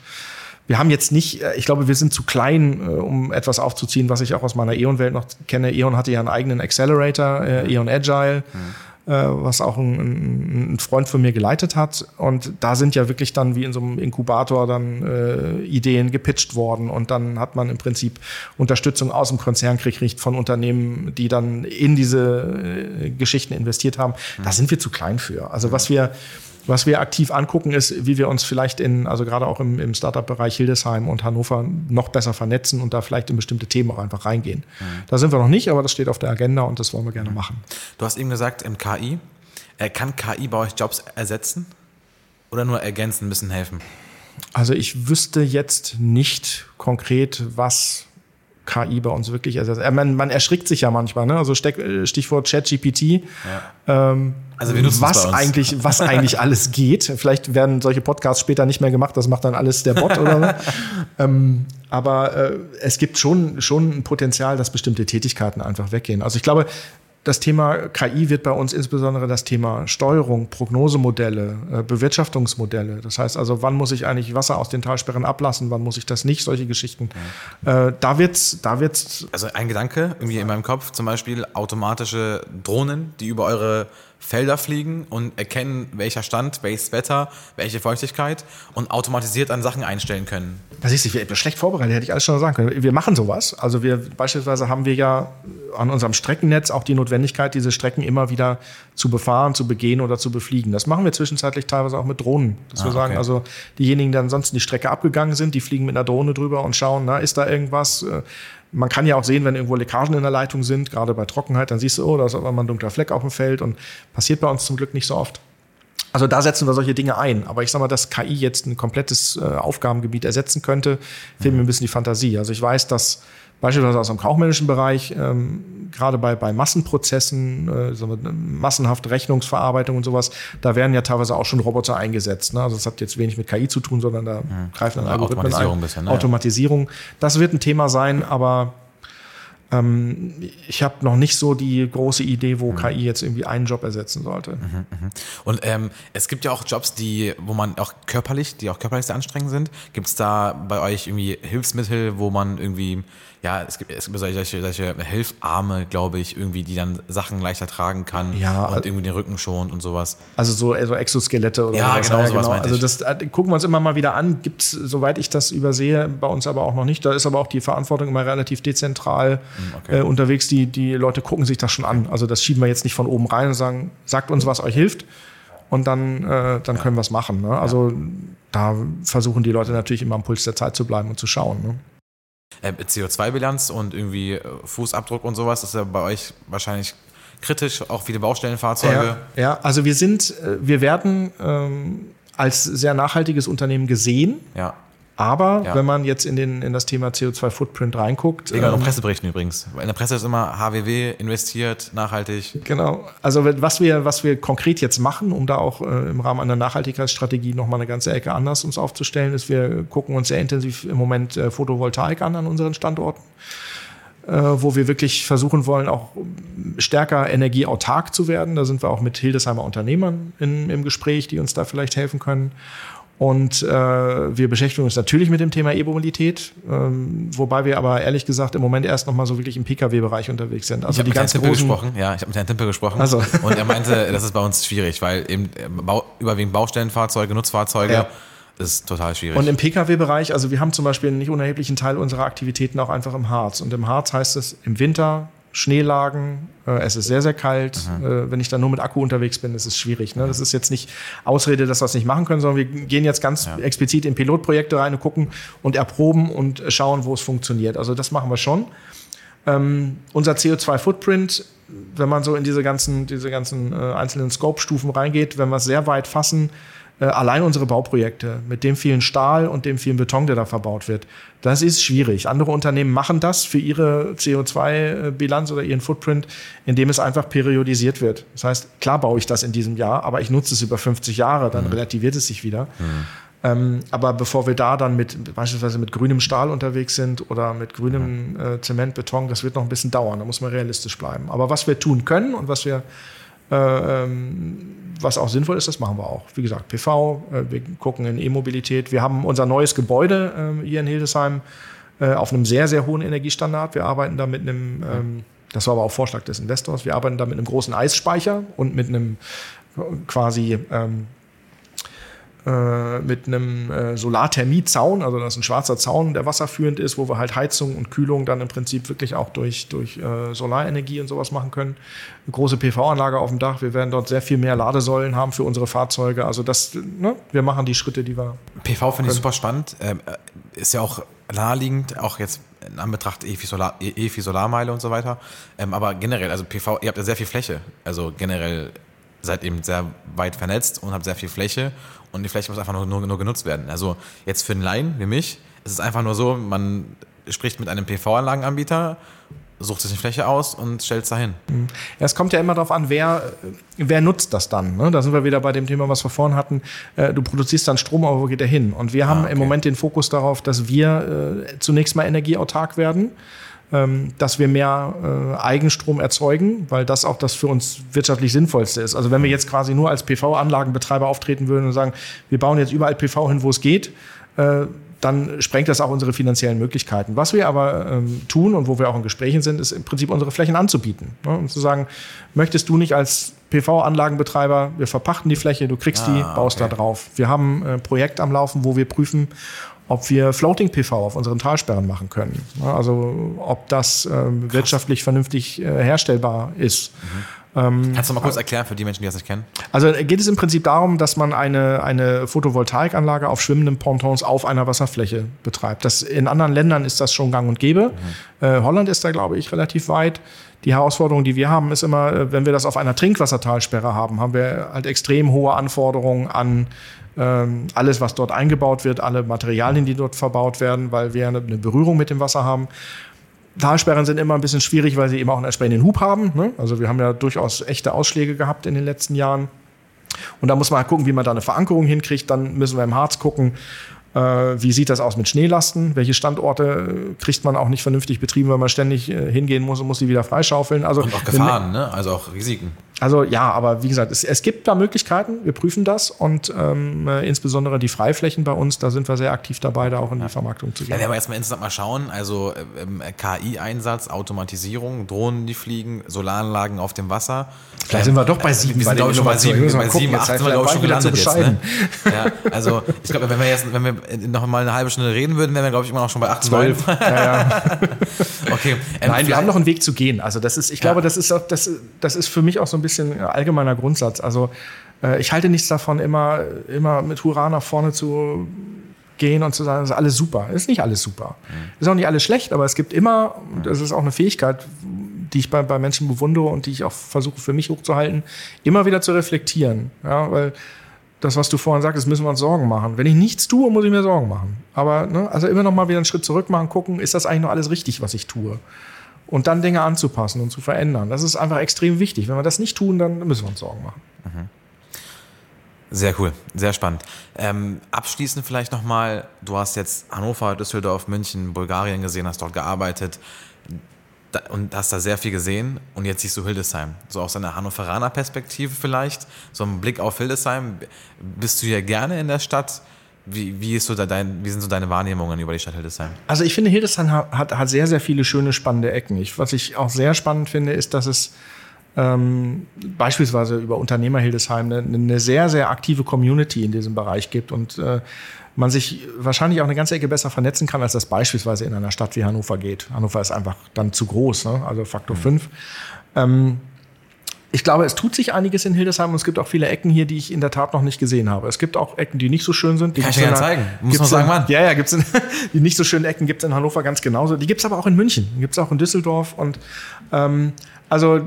A: wir haben jetzt nicht, äh, ich glaube, wir sind zu klein, äh, um etwas aufzuziehen, was ich auch aus meiner E.ON-Welt noch kenne. E.ON hatte ja einen eigenen Accelerator, äh, E.ON Agile. Mhm was auch ein, ein, Freund von mir geleitet hat. Und da sind ja wirklich dann wie in so einem Inkubator dann äh, Ideen gepitcht worden. Und dann hat man im Prinzip Unterstützung aus dem Konzern gekriegt von Unternehmen, die dann in diese äh, Geschichten investiert haben. Da sind wir zu klein für. Also was wir was wir aktiv angucken, ist, wie wir uns vielleicht in, also gerade auch im, im Startup-Bereich Hildesheim und Hannover noch besser vernetzen und da vielleicht in bestimmte Themen auch einfach reingehen. Mhm. Da sind wir noch nicht, aber das steht auf der Agenda und das wollen wir gerne machen.
B: Du hast eben gesagt, im KI, äh, kann KI bei euch Jobs ersetzen oder nur ergänzen, ein bisschen helfen?
A: Also ich wüsste jetzt nicht konkret, was KI bei uns wirklich ersetzt. Äh, man, man erschrickt sich ja manchmal, ne? Also äh, Stichwort ChatGPT. Ja. Ähm, also wir nutzen was eigentlich, was eigentlich alles geht. Vielleicht werden solche Podcasts später nicht mehr gemacht. Das macht dann alles der Bot oder so. ähm, aber äh, es gibt schon schon ein Potenzial, dass bestimmte Tätigkeiten einfach weggehen. Also ich glaube, das Thema KI wird bei uns insbesondere das Thema Steuerung, Prognosemodelle, äh, Bewirtschaftungsmodelle. Das heißt also, wann muss ich eigentlich Wasser aus den Talsperren ablassen, wann muss ich das nicht, solche Geschichten. Ja. da wird's, da wird's.
B: Also ein Gedanke irgendwie in meinem Kopf, zum Beispiel automatische Drohnen, die über eure Felder fliegen und erkennen, welcher Stand, welches Wetter, welche Feuchtigkeit und automatisiert an Sachen einstellen können.
A: Das ist ich schlecht vorbereitet, hätte ich alles schon sagen können. Wir machen sowas. Also wir beispielsweise haben wir ja an unserem Streckennetz auch die Notwendigkeit, diese Strecken immer wieder zu befahren, zu begehen oder zu befliegen. Das machen wir zwischenzeitlich teilweise auch mit Drohnen. Dass ah, wir sagen, okay. also diejenigen, die ansonsten die Strecke abgegangen sind, die fliegen mit einer Drohne drüber und schauen, na, ist da irgendwas? Man kann ja auch sehen, wenn irgendwo Leckagen in der Leitung sind, gerade bei Trockenheit, dann siehst du, oh, da ist aber mal ein dunkler Fleck auf dem Feld und passiert bei uns zum Glück nicht so oft. Also da setzen wir solche Dinge ein. Aber ich sage mal, dass KI jetzt ein komplettes äh, Aufgabengebiet ersetzen könnte, fehlt mir ein bisschen die Fantasie. Also ich weiß, dass beispielsweise aus dem kaufmännischen Bereich, ähm, gerade bei, bei Massenprozessen, äh, so massenhafte Rechnungsverarbeitung und sowas, da werden ja teilweise auch schon Roboter eingesetzt. Ne? Also das hat jetzt wenig mit KI zu tun, sondern da mhm. greifen dann Algorithmen Automatisierung ein. Bisschen, ne? Automatisierung. Das wird ein Thema sein, aber ähm, ich habe noch nicht so die große Idee, wo mhm. KI jetzt irgendwie einen Job ersetzen sollte. Mhm,
B: mhm. Und ähm, es gibt ja auch Jobs, die, wo man auch körperlich, die auch körperlich sehr anstrengend sind. Gibt es da bei euch irgendwie Hilfsmittel, wo man irgendwie ja, es gibt, es gibt solche, solche Hilfarme, glaube ich, irgendwie, die dann Sachen leichter tragen kann ja, und irgendwie den Rücken schont und sowas.
A: Also so also Exoskelette oder
B: ja. Genau, ja, genau, sowas
A: Also das äh, gucken wir uns immer mal wieder an. Gibt es, soweit ich das übersehe, bei uns aber auch noch nicht. Da ist aber auch die Verantwortung immer relativ dezentral hm, okay. äh, unterwegs. Die, die Leute gucken sich das schon an. Also das schieben wir jetzt nicht von oben rein und sagen, sagt uns, was euch hilft. Und dann, äh, dann ja. können wir es machen. Ne? Also da versuchen die Leute natürlich immer am Puls der Zeit zu bleiben und zu schauen. Ne?
B: Äh, CO2-Bilanz und irgendwie äh, Fußabdruck und sowas ist ja bei euch wahrscheinlich kritisch, auch viele Baustellenfahrzeuge.
A: Ja, ja also wir sind, äh, wir werden ähm, als sehr nachhaltiges Unternehmen gesehen.
B: Ja.
A: Aber ja. wenn man jetzt in, den, in das Thema CO2-Footprint reinguckt.
B: Egal, ähm, Presseberichten übrigens. In der Presse ist immer HWW investiert, nachhaltig.
A: Genau. Also was wir, was wir konkret jetzt machen, um da auch äh, im Rahmen einer Nachhaltigkeitsstrategie nochmal eine ganze Ecke anders uns aufzustellen, ist, wir gucken uns sehr intensiv im Moment äh, Photovoltaik an an unseren Standorten. Äh, wo wir wirklich versuchen wollen, auch stärker energieautark zu werden. Da sind wir auch mit Hildesheimer Unternehmern in, im Gespräch, die uns da vielleicht helfen können. Und äh, wir beschäftigen uns natürlich mit dem Thema E-Mobilität, ähm, wobei wir aber ehrlich gesagt im Moment erst noch mal so wirklich im Pkw-Bereich unterwegs sind.
B: Also ich die ganz großen gesprochen. Ja, ich habe mit Herrn Timpel gesprochen. Also. Und er meinte, das ist bei uns schwierig, weil eben äh, Bau, überwiegend Baustellenfahrzeuge, Nutzfahrzeuge. Ja. Das ist total schwierig.
A: Und im Pkw-Bereich, also wir haben zum Beispiel einen nicht unerheblichen Teil unserer Aktivitäten auch einfach im Harz. Und im Harz heißt es im Winter Schneelagen, äh, es ist sehr, sehr kalt. Mhm. Wenn ich dann nur mit Akku unterwegs bin, ist es schwierig. Ne? Das ist jetzt nicht Ausrede, dass wir es nicht machen können, sondern wir gehen jetzt ganz ja. explizit in Pilotprojekte rein und gucken und erproben und schauen, wo es funktioniert. Also das machen wir schon. Ähm, unser CO2-Footprint, wenn man so in diese ganzen, diese ganzen äh, einzelnen Scope-Stufen reingeht, wenn wir es sehr weit fassen, äh, allein unsere Bauprojekte mit dem vielen Stahl und dem vielen Beton, der da verbaut wird, das ist schwierig. Andere Unternehmen machen das für ihre CO2-Bilanz oder ihren Footprint, indem es einfach periodisiert wird. Das heißt, klar baue ich das in diesem Jahr, aber ich nutze es über 50 Jahre, dann mhm. relativiert es sich wieder. Mhm. Ähm, aber bevor wir da dann mit beispielsweise mit grünem Stahl unterwegs sind oder mit grünem äh, Zement, Beton, das wird noch ein bisschen dauern. Da muss man realistisch bleiben. Aber was wir tun können und was wir was auch sinnvoll ist, das machen wir auch. Wie gesagt, PV, äh, wir gucken in E-Mobilität. Wir haben unser neues Gebäude äh, hier in Hildesheim äh, auf einem sehr, sehr hohen Energiestandard. Wir arbeiten da mit einem, ähm, das war aber auch Vorschlag des Investors, wir arbeiten da mit einem großen Eisspeicher und mit einem quasi ähm, äh, mit einem äh, Solarthermiezaun, also das ist ein schwarzer Zaun, der wasserführend ist, wo wir halt Heizung und Kühlung dann im Prinzip wirklich auch durch, durch äh, Solarenergie und sowas machen können. Eine große PV-Anlage auf dem Dach, wir werden dort sehr viel mehr Ladesäulen haben für unsere Fahrzeuge. Also das, ne, wir machen die Schritte, die wir.
B: PV finde ich super spannend. Ähm, äh, ist ja auch naheliegend, auch jetzt in Anbetracht EFI, Solar, EFI Solarmeile und so weiter. Ähm, aber generell, also PV, ihr habt ja sehr viel Fläche. Also generell seid eben sehr weit vernetzt und habt sehr viel Fläche und die Fläche muss einfach nur, nur, nur genutzt werden. Also jetzt für einen Laien wie mich ist es einfach nur so, man spricht mit einem PV-Anlagenanbieter, sucht sich eine Fläche aus und stellt es dahin.
A: Mhm. Es kommt ja immer darauf an, wer, wer nutzt das dann. Ne? Da sind wir wieder bei dem Thema, was wir vorhin hatten. Äh, du produzierst dann Strom, aber wo geht der hin? Und wir haben ah, okay. im Moment den Fokus darauf, dass wir äh, zunächst mal energieautark werden dass wir mehr äh, Eigenstrom erzeugen, weil das auch das für uns wirtschaftlich sinnvollste ist. Also wenn wir jetzt quasi nur als PV-Anlagenbetreiber auftreten würden und sagen, wir bauen jetzt überall PV hin, wo es geht, äh, dann sprengt das auch unsere finanziellen Möglichkeiten. Was wir aber ähm, tun und wo wir auch in Gesprächen sind, ist im Prinzip unsere Flächen anzubieten. Ne? Und zu sagen, möchtest du nicht als PV-Anlagenbetreiber, wir verpachten die Fläche, du kriegst ah, die, baust okay. da drauf. Wir haben ein äh, Projekt am Laufen, wo wir prüfen, ob wir Floating PV auf unseren Talsperren machen können. Also ob das ähm, wirtschaftlich vernünftig äh, herstellbar ist.
B: Mhm. Ähm, Kannst du mal kurz erklären für die Menschen, die das nicht kennen?
A: Also geht es im Prinzip darum, dass man eine, eine Photovoltaikanlage auf schwimmenden Pontons auf einer Wasserfläche betreibt. Das, in anderen Ländern ist das schon gang und gäbe. Mhm. Äh, Holland ist da, glaube ich, relativ weit. Die Herausforderung, die wir haben, ist immer, äh, wenn wir das auf einer Trinkwassertalsperre haben, haben wir halt extrem hohe Anforderungen an ähm, alles, was dort eingebaut wird, alle Materialien, die dort verbaut werden, weil wir eine Berührung mit dem Wasser haben. Talsperren sind immer ein bisschen schwierig, weil sie eben auch einen entsprechenden Hub haben. Ne? Also wir haben ja durchaus echte Ausschläge gehabt in den letzten Jahren. Und da muss man halt gucken, wie man da eine Verankerung hinkriegt. Dann müssen wir im Harz gucken, wie sieht das aus mit Schneelasten? Welche Standorte äh, kriegt man auch nicht vernünftig betrieben, weil man ständig äh, hingehen muss und muss sie wieder freischaufeln?
B: Also, und auch Gefahren, ne? also auch Risiken.
A: Also ja, aber wie gesagt, es, es gibt da Möglichkeiten, wir prüfen das und ähm, äh, insbesondere die Freiflächen bei uns, da sind wir sehr aktiv dabei, da auch in die Vermarktung zu gehen.
B: Ja, wir erstmal insgesamt mal schauen, also ähm, KI-Einsatz, Automatisierung, Drohnen, die fliegen, Solaranlagen auf dem Wasser.
A: Vielleicht sind wir doch bei sieben.
B: Wir sind, glaube ich, schon bei sieben, bei sieben, acht sind wir, glaube ich, schon gelandet jetzt. Ne? Ja, also ich glaube, wenn wir jetzt, wenn wir noch mal eine halbe Stunde reden würden, wären wir, glaube ich, immer noch schon bei acht, zwölf. Ja,
A: okay. Ähm, Nein, wir haben noch einen Weg zu gehen. Also das ist, ich glaube, das ist auch, das, das ist für mich auch so ein bisschen allgemeiner Grundsatz. Also äh, ich halte nichts davon, immer, immer mit Hurra nach vorne zu gehen und zu sagen, das ist alles super. Ist nicht alles super. Mhm. Ist auch nicht alles schlecht, aber es gibt immer, das ist auch eine Fähigkeit, die ich bei, bei Menschen bewundere und die ich auch versuche für mich hochzuhalten, immer wieder zu reflektieren. Ja, weil das, was du vorhin sagtest, müssen wir uns Sorgen machen. Wenn ich nichts tue, muss ich mir Sorgen machen. Aber ne, also immer noch mal wieder einen Schritt zurück machen, gucken, ist das eigentlich noch alles richtig, was ich tue? Und dann Dinge anzupassen und zu verändern. Das ist einfach extrem wichtig. Wenn wir das nicht tun, dann müssen wir uns Sorgen machen. Mhm.
B: Sehr cool, sehr spannend. Ähm, abschließend vielleicht nochmal, du hast jetzt Hannover, Düsseldorf, München, Bulgarien gesehen, hast dort gearbeitet und hast da sehr viel gesehen und jetzt siehst du Hildesheim. So aus einer Hannoveraner Perspektive vielleicht, so ein Blick auf Hildesheim. Bist du hier gerne in der Stadt? Wie, wie, ist so dein, wie sind so deine Wahrnehmungen über die Stadt Hildesheim?
A: Also ich finde, Hildesheim hat, hat sehr, sehr viele schöne, spannende Ecken. Ich, was ich auch sehr spannend finde, ist, dass es ähm, beispielsweise über Unternehmer Hildesheim eine, eine, sehr, sehr aktive Community in diesem Bereich gibt und äh, man sich wahrscheinlich auch eine ganze Ecke besser vernetzen kann, als das beispielsweise in einer Stadt wie Hannover geht. Hannover ist einfach dann zu groß, ne? also Faktor 5. Mhm. Ähm, ich glaube, es tut sich einiges in Hildesheim und es gibt auch viele Ecken hier, die ich in der Tat noch nicht gesehen habe. Es gibt auch Ecken, die nicht so schön sind. Die
B: Kann ich dir zeigen.
A: Muss man sagen, Mann. Ja, ja, gibt's in, die nicht so schönen Ecken gibt es in Hannover ganz genauso. Die gibt es aber auch in München, gibt es auch in Düsseldorf. Und ähm, also, äh,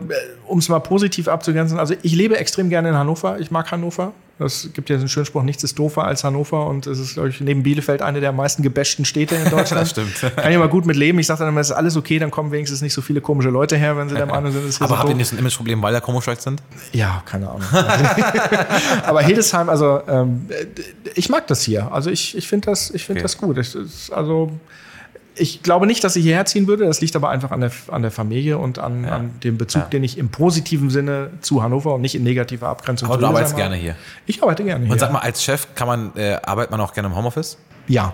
A: um es mal positiv abzugrenzen, also ich lebe extrem gerne in Hannover. Ich mag Hannover. Es gibt ja einen schönen Spruch, nichts ist doofer als Hannover und es ist, glaube ich, neben Bielefeld eine der meisten gebashten Städte in Deutschland.
B: das stimmt.
A: Kann ich mal gut mit leben. Ich sage dann immer, es ist alles okay, dann kommen wenigstens nicht so viele komische Leute her, wenn sie der Meinung sind, es ist
B: Aber habt ihr nicht so ein Imageproblem, weil da komisch sind?
A: Ja, keine Ahnung. Aber Hildesheim, also ähm, ich mag das hier. Also ich, ich finde das, ich finde
B: Okay.
A: das gut. Ich, also ich glaube nicht, dass ich hierher ziehen würde. Das liegt aber einfach an der, an der Familie und an, an dem Bezug,
B: Ja.
A: den ich im positiven Sinne zu Hannover und nicht in negativer Abgrenzung
B: Aber
A: zu
B: du arbeitest
A: habe.
B: gerne hier.
A: Ich arbeite gerne
B: Und
A: hier.
B: sag mal, als Chef kann man, äh, arbeitet man auch gerne im Homeoffice?
A: ja,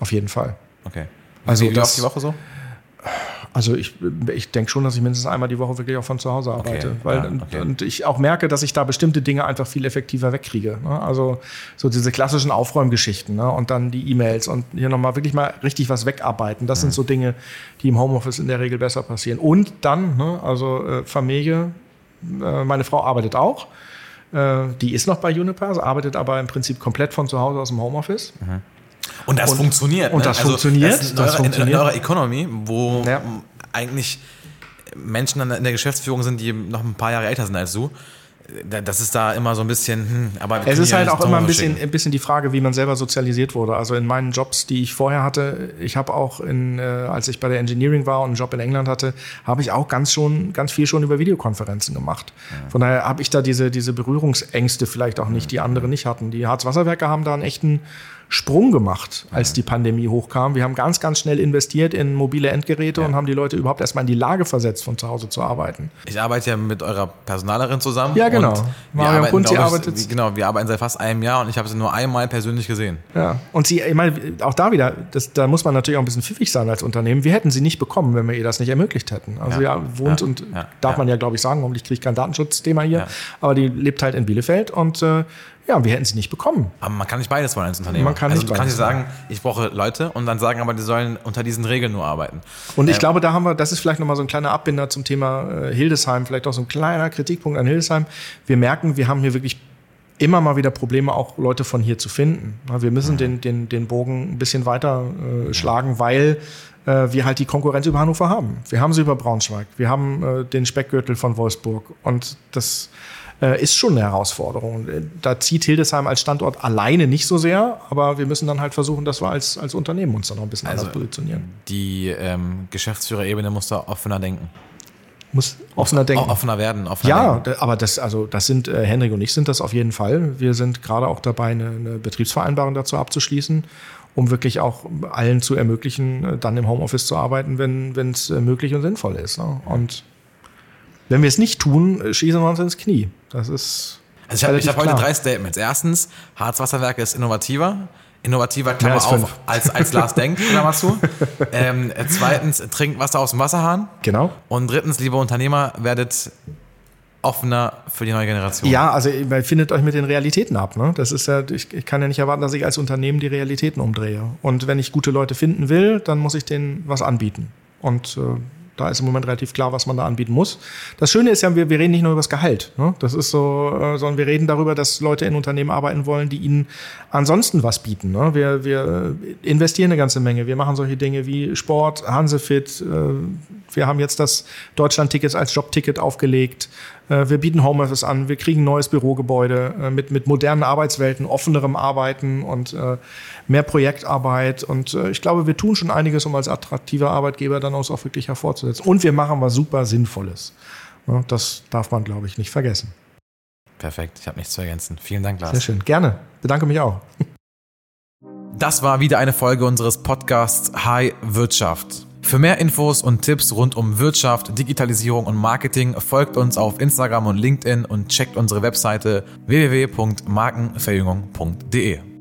A: auf jeden Fall.
B: Okay.
A: Also
B: Wie,
A: das-
B: oft die Woche so?
A: Also ich, ich denke schon, dass ich mindestens einmal die Woche wirklich auch von zu Hause arbeite. weil,
B: ja,
A: und-
B: okay.
A: und ich auch merke, dass ich da bestimmte Dinge einfach viel effektiver wegkriege. Ne? Also so diese klassischen Aufräumgeschichten ne? und dann die E-Mails und hier nochmal wirklich mal richtig was wegarbeiten. Das sind so Dinge, die im Homeoffice in der Regel besser passieren. Und dann, ne? also äh, Familie, äh, meine Frau arbeitet auch. Äh, die ist noch bei Juniper, sie arbeitet aber im Prinzip komplett von zu Hause aus dem Homeoffice.
B: Und das
A: Und-
B: funktioniert.
A: und
B: ne?
A: das funktioniert,
B: Das in,
A: das
B: eurer,
A: funktioniert.
B: in eurer Economy, wo
A: Ja.
B: eigentlich Menschen in der Geschäftsführung sind, die noch ein paar Jahre älter sind als du. Da- Das ist da immer so ein bisschen, hm, aber
A: Es ist
B: ja
A: halt auch immer ein bisschen, ein bisschen die Frage, wie man selber sozialisiert wurde. Also in meinen Jobs, die ich vorher hatte, ich habe auch in, äh, als ich bei der Engineering war und einen Job in England hatte, habe ich auch ganz schon, ganz viel schon über Videokonferenzen gemacht. Von daher habe ich da diese, diese Berührungsängste vielleicht auch nicht, die andere nicht hatten. Die Harz-Wasserwerke haben da einen echten Sprung gemacht, als die Pandemie hochkam. Wir haben ganz, ganz schnell investiert in mobile Endgeräte und haben die Leute überhaupt erstmal in die Lage versetzt, von zu Hause zu arbeiten.
B: Ich arbeite ja mit eurer Personalerin zusammen.
A: Ja, genau.
B: Und wir
A: Marion
B: arbeiten,
A: Kunz, sie
B: ich,
A: arbeitet-
B: Genau, wir arbeiten seit fast einem Jahr und ich habe sie nur einmal persönlich gesehen.
A: Ja, und sie, ich meine, auch da wieder, das, da muss man natürlich auch ein bisschen pfiffig sein als Unternehmen. Wir hätten sie nicht bekommen, wenn wir ihr das nicht ermöglicht hätten. Also
B: Ja.
A: ja, wohnt
B: Ja.
A: und
B: Ja.
A: darf
B: Ja.
A: man ja, glaube ich, sagen, hoffentlich kriege ich kein Datenschutzthema hier,
B: Ja.
A: aber die lebt halt in Bielefeld und äh, ja, wir hätten sie nicht bekommen.
B: Aber man kann nicht beides wollen als Unternehmer.
A: Man kann
B: also
A: nicht
B: du kannst
A: beides
B: nicht sagen, ich brauche Leute und dann sagen aber, die sollen unter diesen Regeln nur arbeiten.
A: Und ich glaube, da haben wir, das ist vielleicht nochmal so ein kleiner Abbinder zum Thema äh, Hildesheim, vielleicht auch so ein kleiner Kritikpunkt an Hildesheim. Wir merken, wir haben hier wirklich immer mal wieder Probleme, auch Leute von hier zu finden. Wir müssen den, den, den Bogen ein bisschen weiter äh, schlagen, weil äh, wir halt die Konkurrenz über Hannover haben. Wir haben sie über Braunschweig, wir haben äh, den Speckgürtel von Wolfsburg und das ist schon eine Herausforderung. Äh, Da zieht Hildesheim als Standort alleine nicht so sehr, aber wir müssen dann halt versuchen, dass wir als, als Unternehmen uns dann noch ein bisschen
B: Also,
A: anders positionieren.
B: Die ähm, Geschäftsführerebene muss da offener denken.
A: Muss offener denken.
B: Offener werden, offener
A: Ja, da- aber das, also das sind, äh, Henrik und ich sind das auf jeden Fall. Wir sind gerade auch dabei, eine, eine Betriebsvereinbarung dazu abzuschließen, um wirklich auch allen zu ermöglichen, äh, dann im Homeoffice zu arbeiten, wenn es äh, möglich und sinnvoll ist. Ne? Und wenn wir es nicht tun, äh, schießen wir uns ins Knie. Das ist.
B: Also ich habe hab heute drei Statements. Erstens, Harzwasserwerke ist innovativer. Innovativer, Klammer
A: als
B: auf,
A: fünf.
B: als, als Lars denkt, Klammer zu. Ähm, äh, zweitens, trinkt Wasser aus dem Wasserhahn.
A: Genau.
B: Und drittens, liebe Unternehmer, werdet offener für die neue Generation.
A: Ja, also ihr findet euch mit den Realitäten ab. Ne? Das ist ja, ich, ich kann ja nicht erwarten, dass ich als Unternehmen die Realitäten umdrehe. Und wenn ich gute Leute finden will, dann muss ich denen was anbieten. Und äh, da ist im Moment relativ klar, was man da anbieten muss. Das Schöne ist ja, wir, wir reden nicht nur über das Gehalt. Ne? Das ist so, äh, sondern wir reden darüber, dass Leute in Unternehmen arbeiten wollen, die ihnen ansonsten was bieten. Ne? Wir, wir äh, investieren eine ganze Menge. Wir machen solche Dinge wie Sport, Hansefit. Äh, wir haben jetzt das Deutschland-Ticket als Jobticket aufgelegt. Äh, wir bieten Homeoffice an. Wir kriegen ein neues Bürogebäude äh, mit, mit modernen Arbeitswelten, offenerem Arbeiten und äh, mehr Projektarbeit. Und äh, ich glaube, wir tun schon einiges, um als attraktiver Arbeitgeber dann uns auch wirklich hervorzusetzen. Und wir machen was super Sinnvolles. Ja, das darf man, glaube ich, nicht vergessen.
B: Perfekt, ich habe nichts zu ergänzen. Vielen Dank, Lars.
A: Sehr schön. Gerne. Bedanke mich auch.
B: Das war wieder eine Folge unseres Podcasts High Wirtschaft. Für mehr Infos und Tipps rund um Wirtschaft, Digitalisierung und Marketing folgt uns auf Instagram und LinkedIn und checkt unsere Webseite www.markenverjüngung.de.